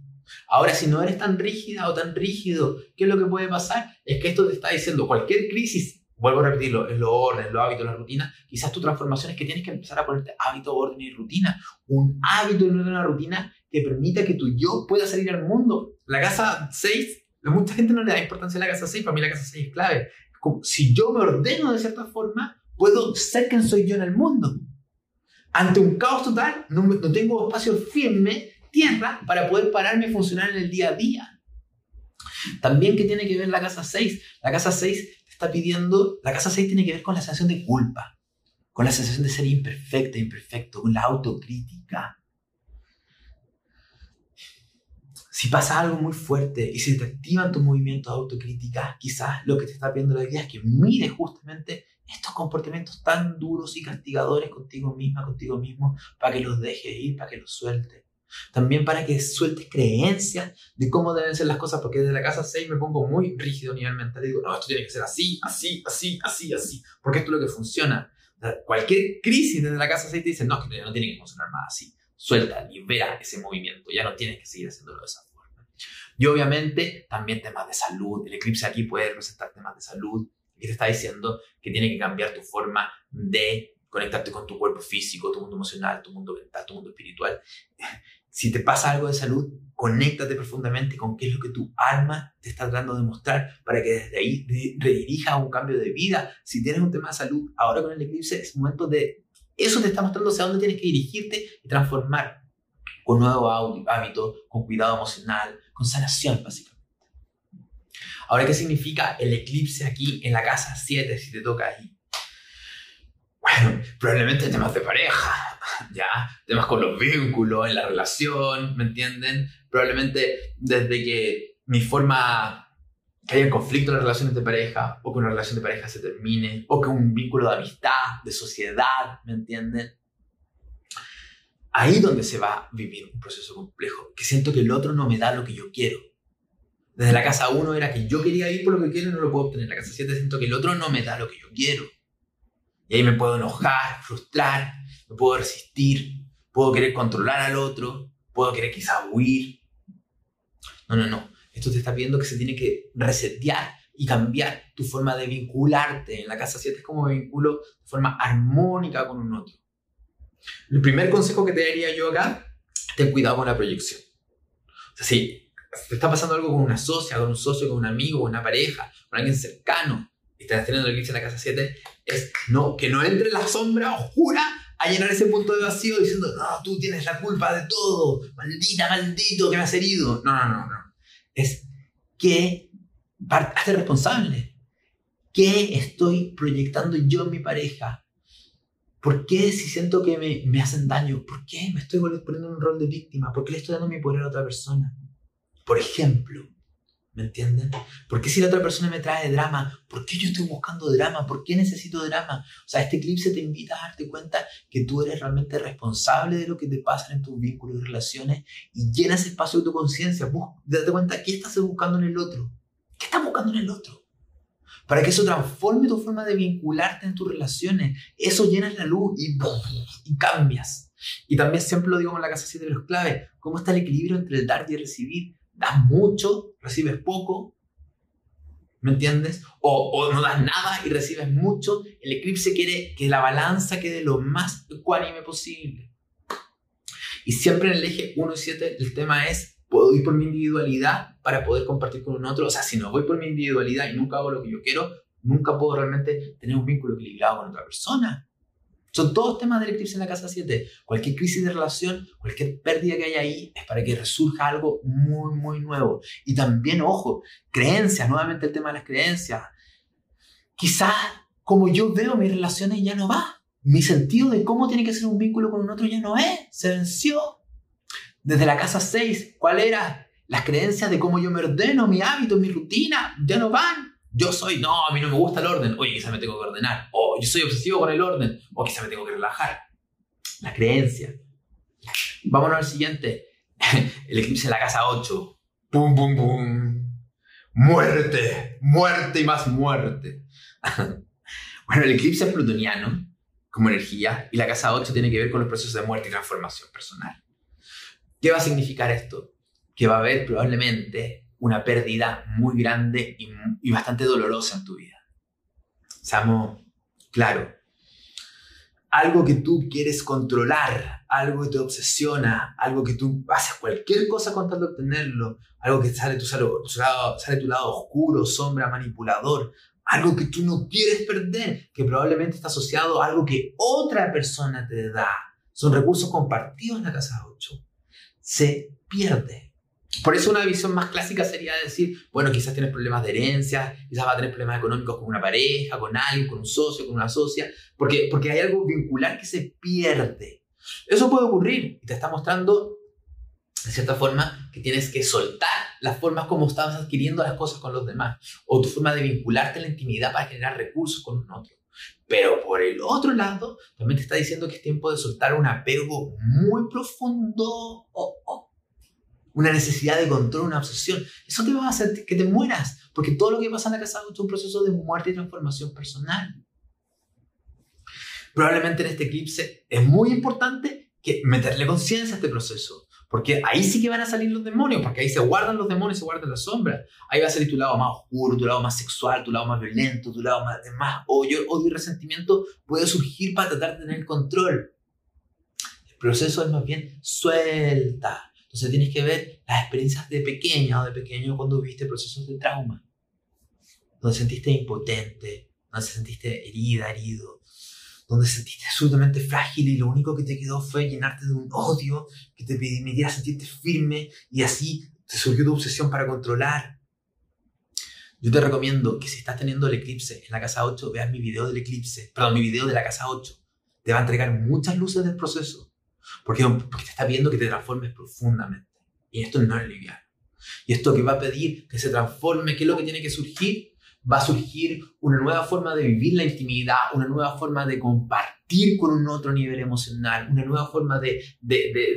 Ahora, si no eres tan rígida o tan rígido, ¿qué es lo que puede pasar? Es que esto te está diciendo cualquier crisis vuelvo a repetirlo, es lo orden, los hábitos, la rutina, quizás tu transformación es que tienes que empezar a ponerte hábito, orden y rutina. Un hábito y una rutina que permita que tu yo pueda salir al mundo. La casa 6, mucha gente no le da importancia a la casa 6, para mí la casa 6 es clave. Como, si yo me ordeno de cierta forma, puedo ser quien soy yo en el mundo. Ante un caos total, no, no tengo espacio firme, tierra, para poder pararme y funcionar en el día a día. También, ¿qué tiene que ver la casa 6? La casa 6 está pidiendo, la casa 6 tiene que ver con la sensación de culpa, con la sensación de ser imperfecta, imperfecto, con la autocrítica. Si pasa algo muy fuerte y se te activan tus movimientos de autocrítica, quizás lo que te está pidiendo la vida es que mires justamente estos comportamientos tan duros y castigadores contigo misma, contigo mismo, para que los dejes ir, para que los sueltes. También para que sueltes creencias de cómo deben ser las cosas, porque desde la casa 6 me pongo muy rígido a nivel mental y digo, no, esto tiene que ser así, así, así, así, así, porque esto es lo que funciona. cualquier crisis desde la casa 6 te dice, no, que no tiene que funcionar más así. Suelta, libera ese movimiento, ya no tienes que seguir haciéndolo de esa forma. Y obviamente también temas de salud, el eclipse aquí puede representar temas de salud, y te está diciendo que tiene que cambiar tu forma de conectarte con tu cuerpo físico, tu mundo emocional, tu mundo mental, tu mundo espiritual. *laughs* Si te pasa algo de salud, conéctate profundamente con qué es lo que tu alma te está tratando de mostrar para que desde ahí redirija un cambio de vida. Si tienes un tema de salud, ahora con el eclipse es momento de... Eso te está mostrando hacia dónde tienes que dirigirte y transformar con nuevo hábito, con cuidado emocional, con sanación, básicamente. Ahora, ¿qué significa el eclipse aquí en la casa 7 si te toca ahí? Probablemente temas de pareja, ya, temas con los vínculos, en la relación, ¿me entienden? Probablemente desde que mi forma que haya conflicto en las relaciones de pareja, o que una relación de pareja se termine, o que un vínculo de amistad, de sociedad, ¿me entienden? Ahí donde se va a vivir un proceso complejo, que siento que el otro no me da lo que yo quiero. Desde la casa 1 era que yo quería ir por lo que quiero y no lo puedo obtener. En la casa 7 siento que el otro no me da lo que yo quiero. Y ahí me puedo enojar, frustrar, me puedo resistir, puedo querer controlar al otro, puedo querer quizá huir. No, no, no. Esto te está pidiendo que se tiene que resetear y cambiar tu forma de vincularte. En la casa 7 es como me vinculo de forma armónica con un otro. El primer consejo que te daría yo acá, ten cuidado con la proyección. O sea, si te está pasando algo con una socia, con un socio, con un amigo, con una pareja, con alguien cercano, y estás teniendo el eclipse en la casa 7, es no, que no entre la sombra oscura a llenar ese punto de vacío diciendo, no, tú tienes la culpa de todo, maldita, maldito, que me has herido. No, no, no, no. Es que hazte responsable. ¿Qué estoy proyectando yo en mi pareja? ¿Por qué si siento que me, me hacen daño? ¿Por qué me estoy poniendo en un rol de víctima? ¿Por qué le estoy dando mi poder a otra persona? Por ejemplo, ¿me entienden? ¿Por qué si la otra persona me trae drama? ¿Por qué yo estoy buscando drama? ¿Por qué necesito drama? O sea, este eclipse te invita a darte cuenta que tú eres realmente responsable de lo que te pasa en tus vínculos y relaciones y llenas espacio de tu conciencia. Date cuenta, ¿qué estás buscando en el otro? ¿Qué estás buscando en el otro? para que eso transforme tu forma de vincularte en tus relaciones. Eso llenas la luz y, cambias. Y también siempre lo digo con la casa 7 de los claves, ¿cómo está el equilibrio entre el dar y el recibir? Das mucho, recibes poco, ¿me entiendes? O, o, no das nada y recibes mucho. El eclipse quiere que la balanza quede lo más ecuánime posible. Y siempre en el eje 1 y 7 el tema es puedo ir por mi individualidad para poder compartir con un otro. O sea, si no voy por mi individualidad y nunca hago lo que yo quiero, nunca puedo realmente tener un vínculo equilibrado con otra persona. Son todos temas del en la casa 7. Cualquier crisis de relación, cualquier pérdida que haya ahí, es para que resurja algo muy, muy nuevo. Y también, ojo, creencias, nuevamente el tema de las creencias. Quizás como yo veo mis relaciones ya no va. Mi sentido de cómo tiene que ser un vínculo con un otro ya no es. Se venció. Desde la casa 6, ¿cuál era? Las creencias de cómo yo me ordeno, mi hábito, mi rutina, ya no van. Yo soy, no, a mí no me gusta el orden. Oye, quizá me tengo que ordenar. O yo soy obsesivo con el orden. O quizá me tengo que relajar. La creencia. Vámonos al siguiente. *laughs* El eclipse de la casa 8. Pum, pum, pum. Muerte, muerte y más muerte. *laughs* bueno, el eclipse es plutoniano como energía y la casa 8 tiene que ver con los procesos de muerte y transformación personal. ¿Qué va a significar esto? Que va a haber probablemente una pérdida muy grande y, bastante dolorosa en tu vida. Seamos claro. Algo que tú quieres controlar, algo que te obsesiona, algo que tú haces cualquier cosa con tal de obtenerlo, algo que sale tu, sale tu lado oscuro, sombra, manipulador, algo que tú no quieres perder, que probablemente está asociado a algo que otra persona te da. Son recursos compartidos en la casa 8 se pierde. Por eso una visión más clásica sería decir, bueno, quizás tienes problemas de herencia, quizás va a tener problemas económicos con una pareja, con alguien, con un socio, con una socia, porque, porque hay algo vincular que se pierde. Eso puede ocurrir y te está mostrando, de cierta forma, que tienes que soltar las formas como estabas adquiriendo las cosas con los demás, o tu forma de vincularte a la intimidad para generar recursos con un otro. Pero por el otro lado, también te está diciendo que es tiempo de soltar un apego muy profundo, una necesidad de control, una obsesión. Eso te va a hacer que te mueras, porque todo lo que pasa en la casa es un proceso de muerte y transformación personal. Probablemente en este eclipse es muy importante que meterle conciencia a este proceso. Porque ahí sí que van a salir los demonios, porque ahí se guardan los demonios, se guardan las sombras. Ahí va a salir tu lado más oscuro, tu lado más sexual, tu lado más violento, tu lado más, más odio, odio y resentimiento puede surgir para tratar de tener control. El proceso es más bien suelta. Entonces tienes que ver las experiencias de pequeña o de pequeño cuando viviste procesos de trauma. Donde sentiste impotente, donde sentiste herida, herido, donde sentiste absolutamente frágil y lo único que te quedó fue llenarte de un odio que te permitiera sentirte firme y así te surgió tu obsesión para controlar. Yo te recomiendo que si estás teniendo el eclipse en la casa 8, veas mi video del eclipse, perdón, mi video de la casa 8. Te va a entregar muchas luces del proceso, porque, porque te está viendo que te transformes profundamente. Y esto no es liviano. Y esto que va a pedir que se transforme, ¿qué es lo que tiene que surgir? Va a surgir una nueva forma de vivir la intimidad, una nueva forma de compartir con un otro nivel emocional, una nueva forma de,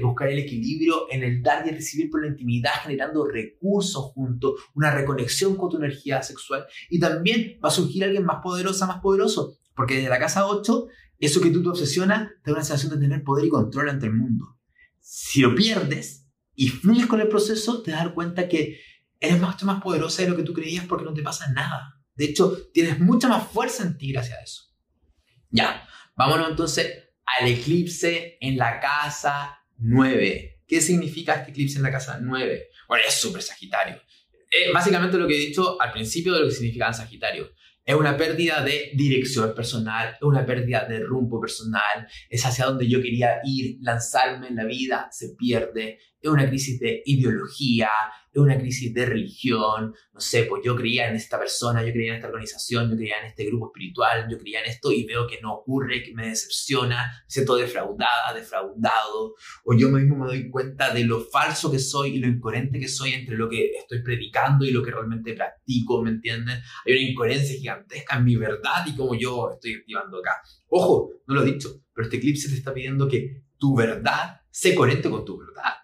buscar el equilibrio en el dar y recibir por la intimidad, generando recursos juntos, una reconexión con tu energía sexual. Y también va a surgir alguien más poderosa, más poderoso, porque desde la casa 8, eso que tú te obsesionas te da una sensación de tener poder y control ante el mundo. Si lo pierdes y fluyes con el proceso, te das cuenta que eres mucho más poderosa de lo que tú creías porque no te pasa nada. De hecho, tienes mucha más fuerza en ti gracias a eso. Ya, vámonos entonces al eclipse en la casa 9. ¿Qué significa este eclipse en la casa 9? Bueno, es súper Sagitario. Eh, básicamente lo que he dicho al principio de lo que significa Sagitario. Es una pérdida de dirección personal, es una pérdida de rumbo personal, es hacia donde yo quería ir, lanzarme en la vida, se pierde, es una crisis de ideología, es una crisis de religión, no sé, pues yo creía en esta persona, yo creía en esta organización, yo creía en este grupo espiritual, yo creía en esto y veo que no ocurre, que me decepciona, me siento defraudada, defraudado, o yo mismo me doy cuenta de lo falso que soy y lo incoherente que soy entre lo que estoy predicando y lo que realmente practico, ¿me entiendes? Hay una incoherencia gigantesca en mi verdad y cómo yo estoy activando acá. Ojo, no lo he dicho, pero este eclipse te está pidiendo que tu verdad sea coherente con tu verdad.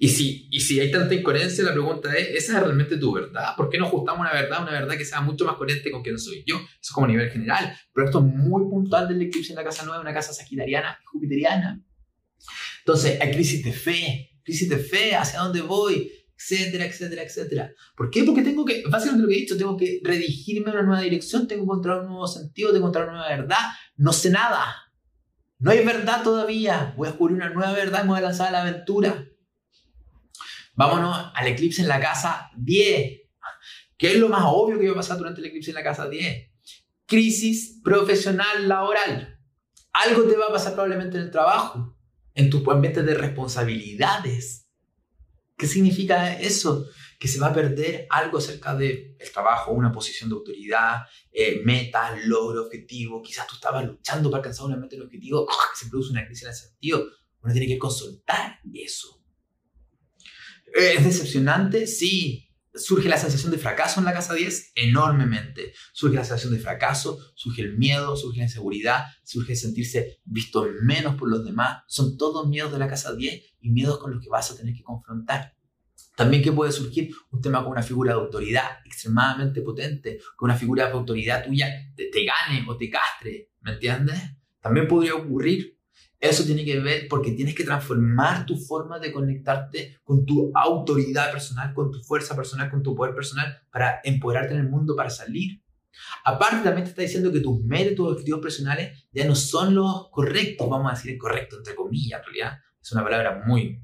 Y si, y si hay tanta incoherencia, la pregunta es, ¿esa es realmente tu verdad? ¿Por qué no ajustamos una verdad, una verdad que sea mucho más coherente con quién soy yo? Eso es como a nivel general. Pero esto es muy puntual del eclipse en la casa nueva, una casa sagitariana jupiteriana. Entonces, hay crisis de fe, crisis de fe, hacia dónde voy, etcétera, etcétera, etcétera. ¿Por qué? Porque tengo que, básicamente lo que he dicho, tengo que redirigirme a una nueva dirección, tengo que encontrar un nuevo sentido, tengo que encontrar una nueva verdad. No sé nada. No hay verdad todavía. Voy a descubrir una nueva verdad me voy a lanzar a la aventura. Vámonos al eclipse en la casa 10. ¿Qué es lo más obvio que va a pasar durante el eclipse en la casa 10? Crisis profesional laboral. Algo te va a pasar probablemente en el trabajo, en tu ambiente de responsabilidades. ¿Qué significa eso? Que se va a perder algo acerca del trabajo, una posición de autoridad, eh, metas, logro, objetivo. Quizás tú estabas luchando para alcanzar una meta un objetivo, ¡ah! se produce una crisis en ese sentido. Uno tiene que consultar eso. ¿Es decepcionante? Sí. ¿Surge la sensación de fracaso en la casa 10? Enormemente. Surge la sensación de fracaso, surge el miedo, surge la inseguridad, surge sentirse visto menos por los demás. Son todos miedos de la casa 10 y miedos con los que vas a tener que confrontar. También que puede surgir un tema con una figura de autoridad extremadamente potente, con una figura de autoridad tuya te, te gane o te castre, ¿me entiendes? También podría ocurrir eso tiene que ver porque tienes que transformar tu forma de conectarte con tu autoridad personal, con tu fuerza personal, con tu poder personal para empoderarte en el mundo, para salir. Aparte, también te está diciendo que tus metas, tus objetivos personales ya no son los correctos, vamos a decir correcto, entre comillas, en realidad. Es una palabra muy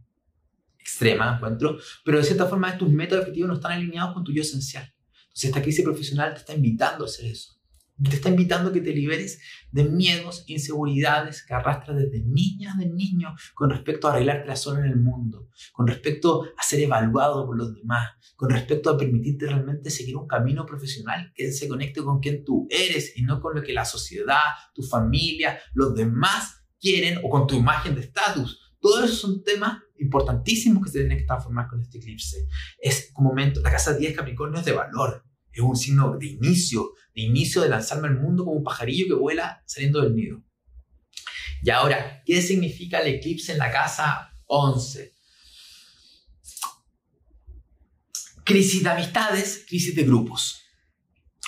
extrema, encuentro. Pero de cierta forma, tus metas y objetivos no están alineados con tu yo esencial. Entonces, esta crisis profesional te está invitando a hacer eso te está invitando a que te liberes de miedos, inseguridades que arrastras desde niñas, de niños, con respecto a arreglarte la sola en el mundo, con respecto a ser evaluado por los demás, con respecto a permitirte realmente seguir un camino profesional que se conecte con quien tú eres y no con lo que la sociedad, tu familia, los demás quieren o con tu imagen de estatus. Todos esos son temas importantísimos que se tienen que transformar con este eclipse. Es un momento, la casa 10 Capricornio es de valor, es un signo de inicio, de inicio de lanzarme al mundo como un pajarillo que vuela saliendo del nido. Y ahora, ¿qué significa el eclipse en la casa 11? Crisis de amistades, crisis de grupos.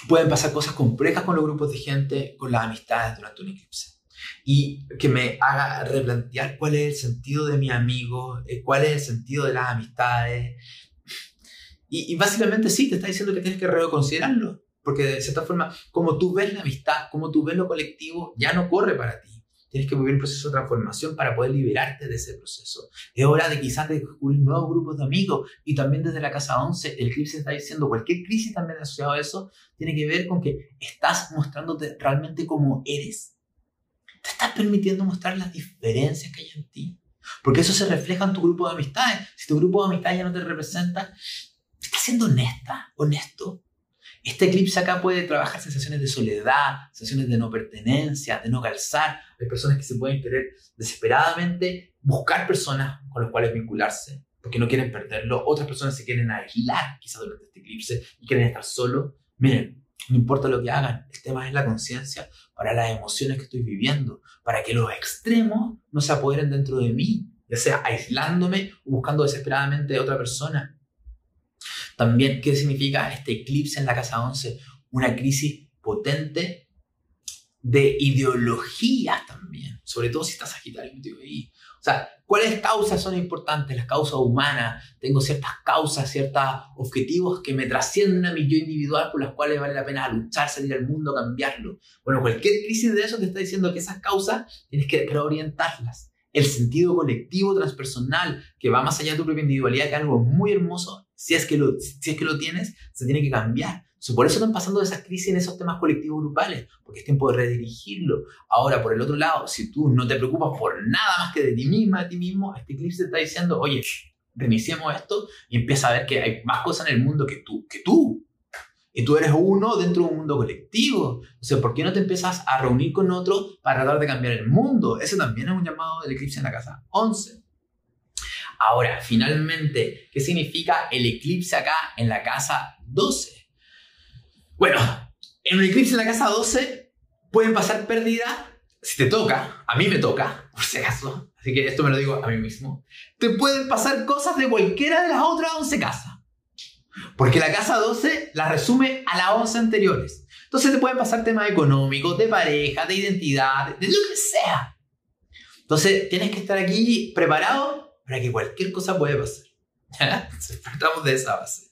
Pueden pasar cosas complejas con los grupos de gente, con las amistades durante un eclipse. Y que me haga replantear cuál es el sentido de mi amigo, eh, cuál es el sentido de las amistades, y, básicamente sí, te está diciendo que tienes que reconsiderarlo, porque de cierta forma, como tú ves la amistad, como tú ves lo colectivo, ya no corre para ti. Tienes que vivir un proceso de transformación para poder liberarte de ese proceso. Es hora de quizás descubrir nuevos grupos de amigos y también desde la casa 11, el crisis está diciendo, cualquier crisis también asociado a eso, tiene que ver con que estás mostrándote realmente como eres. Te estás permitiendo mostrar las diferencias que hay en ti. Porque eso se refleja en tu grupo de amistades. Si tu grupo de amistades ya no te representa, ¿Estás siendo honesta, honesto? Este eclipse acá puede trabajar sensaciones de soledad, sensaciones de no pertenencia, de no calzar. Hay personas que se pueden querer desesperadamente buscar personas con las cuales vincularse. porque no quieren perderlo. Otras personas se quieren aislar quizás durante este eclipse y quieren estar solos. Miren, no importa lo que hagan, el tema es la conciencia para las emociones que estoy viviendo, para que los extremos no se apoderen dentro de mí, ya sea aislándome o buscando desesperadamente a otra persona. También, ¿qué significa este eclipse en la casa 11? Una crisis potente de ideologías también, sobre todo si estás Sagitario ahí. O sea, ¿cuáles causas son importantes? Las causas humanas. Tengo ciertas causas, ciertos objetivos que me trascienden a mi yo individual por las cuales vale la pena luchar, salir al mundo, cambiarlo. Bueno, cualquier crisis de eso te está diciendo que esas causas tienes que reorientarlas. El sentido colectivo transpersonal que va más allá de tu propia individualidad, que es algo muy hermoso, si es que lo, tienes, se tiene que cambiar por eso están pasando esas crisis en esos temas colectivos grupales, porque es tiempo de redirigirlo. Ahora, por el otro lado, si tú no te preocupas por nada más que de ti misma, de ti mismo, este eclipse te está diciendo, oye, reiniciemos esto y empieza a ver que hay más cosas en el mundo que tú, que tú. Y tú eres uno dentro de un mundo colectivo. O sea, ¿por qué no te empiezas a reunir con otro para tratar de cambiar el mundo? Ese también es un llamado del eclipse en la casa 11. Ahora, finalmente, ¿qué significa el eclipse acá en la casa 12? Bueno, en un eclipse en la casa 12 pueden pasar pérdidas si te toca, a mí me toca, por si acaso, así que esto me lo digo a mí mismo, te pueden pasar cosas de cualquiera de las otras 11 casas. Porque la casa 12 la resume a las 11 anteriores. Entonces te pueden pasar temas económicos, de pareja, de identidad, de lo que sea. Entonces tienes que estar aquí preparado para que cualquier cosa pueda pasar. *laughs* Partamos de esa base.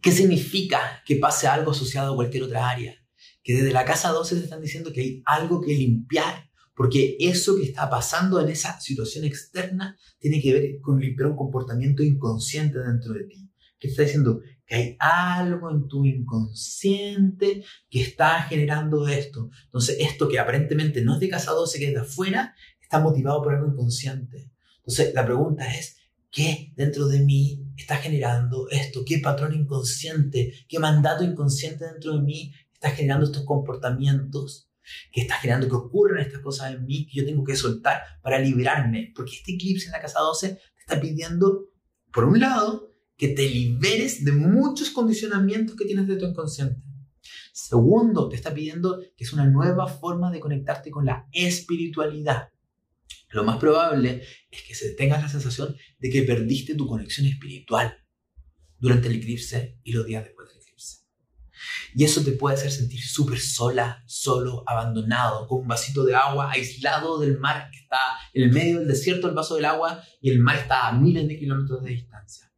¿Qué significa que pase algo asociado a cualquier otra área? Que desde la casa 12 te están diciendo que hay algo que limpiar, porque eso que está pasando en esa situación externa tiene que ver con limpiar un comportamiento inconsciente dentro de ti. ¿Qué está diciendo? Que hay algo en tu inconsciente que está generando esto. Entonces, esto que aparentemente no es de casa 12, que es de afuera, está motivado por algo inconsciente. Entonces, la pregunta es, ¿qué dentro de mí está generando esto? ¿Qué patrón inconsciente, qué mandato inconsciente dentro de mí está generando estos comportamientos? que está generando que ocurran estas cosas en mí que yo tengo que soltar para liberarme. Porque este eclipse en la casa 12 te está pidiendo, por un lado, que te liberes de muchos condicionamientos que tienes de tu inconsciente. Segundo, te está pidiendo que es una nueva forma de conectarte con la espiritualidad. Lo más probable es que se tengas la sensación de que perdiste tu conexión espiritual durante el eclipse y los días después del eclipse. Y eso te puede hacer sentir súper sola, solo, abandonado, con un vasito de agua aislado del mar que está en el medio del desierto, el vaso del agua, y el mar está a miles de kilómetros de distancia.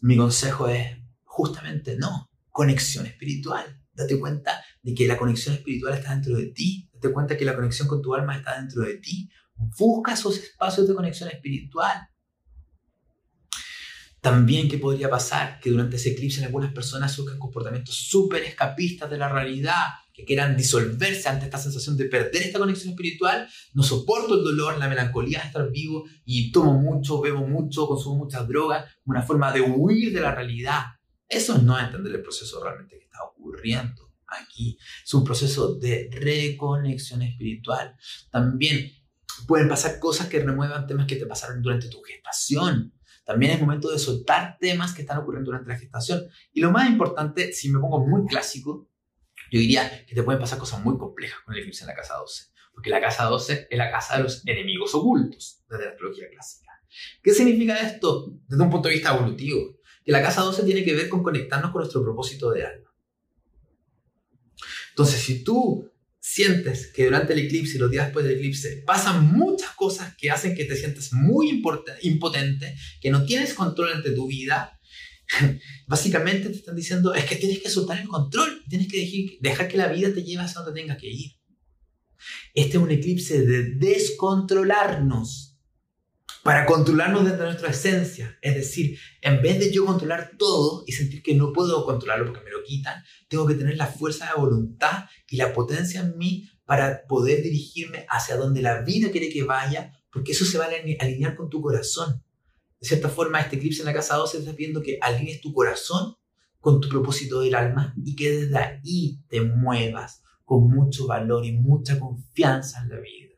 Mi consejo es justamente no, conexión espiritual. Date cuenta de que la conexión espiritual está dentro de ti. Date cuenta que la conexión con tu alma está dentro de ti. Busca esos espacios de conexión espiritual. También, ¿qué podría pasar? Que durante ese eclipse algunas personas surjan comportamientos súper escapistas de la realidad, que quieran disolverse ante esta sensación de perder esta conexión espiritual. No soporto el dolor, la melancolía de estar vivo y tomo mucho, bebo mucho, consumo muchas drogas, una forma de huir de la realidad. Eso no es entender el proceso realmente que está ocurriendo aquí. Es un proceso de reconexión espiritual. También Pueden pasar cosas que remuevan temas que te pasaron durante tu gestación. También es momento de soltar temas que están ocurriendo durante la gestación. Y lo más importante, si me pongo muy clásico, yo diría que te pueden pasar cosas muy complejas con el eclipse en la casa 12. Porque la casa 12 es la casa de los enemigos ocultos desde la astrología clásica. ¿Qué significa esto desde un punto de vista evolutivo? Que la casa 12 tiene que ver con conectarnos con nuestro propósito de alma. Entonces, si tú sientes que durante el eclipse y los días después del eclipse pasan muchas cosas que hacen que te sientas muy impotente, que no tienes control ante tu vida, *laughs* básicamente te están diciendo es que tienes que soltar el control, tienes que dejar que la vida te lleve hacia donde tenga que ir. Este es un eclipse de descontrolarnos para controlarnos dentro de nuestra esencia. Es decir, en vez de yo controlar todo y sentir que no puedo controlarlo porque me lo quitan, tengo que tener la fuerza de voluntad y la potencia en mí para poder dirigirme hacia donde la vida quiere que vaya, porque eso se va a alinear con tu corazón. De cierta forma, este eclipse en la casa 12 está viendo que alinees tu corazón con tu propósito del alma y que desde ahí te muevas con mucho valor y mucha confianza en la vida.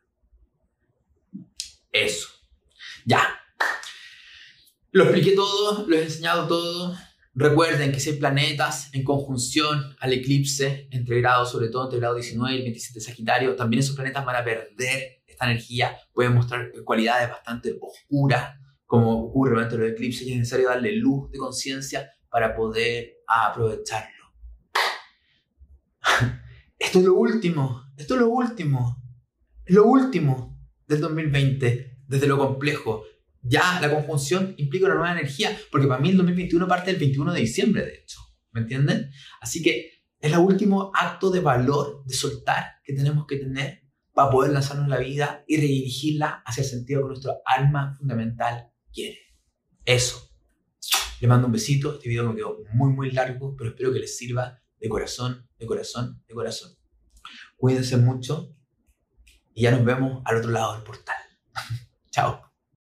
Eso. Ya, Lo expliqué todo, lo he enseñado todo. Recuerden que si hay planetas en conjunción al eclipse entre grados, sobre todo entre el grado 19 y el 27 Sagitario, también esos planetas van a perder esta energía, pueden mostrar cualidades bastante oscuras, como ocurre durante los eclipses, y es necesario darle luz de conciencia para poder aprovecharlo. Esto es lo último, esto es lo último, lo último del 2020, desde lo complejo. Ya la conjunción implica una nueva energía, porque para mí el 2021 parte del 21 de diciembre, de hecho, ¿me entienden? Así que es el último acto de valor, de soltar que tenemos que tener para poder lanzarnos la vida y redirigirla hacia el sentido que nuestro alma fundamental quiere. Eso. Le mando un besito. Este video me quedó muy, muy largo, pero espero que les sirva de corazón, de corazón, de corazón. Cuídense mucho y ya nos vemos al otro lado del portal. *laughs* Chao.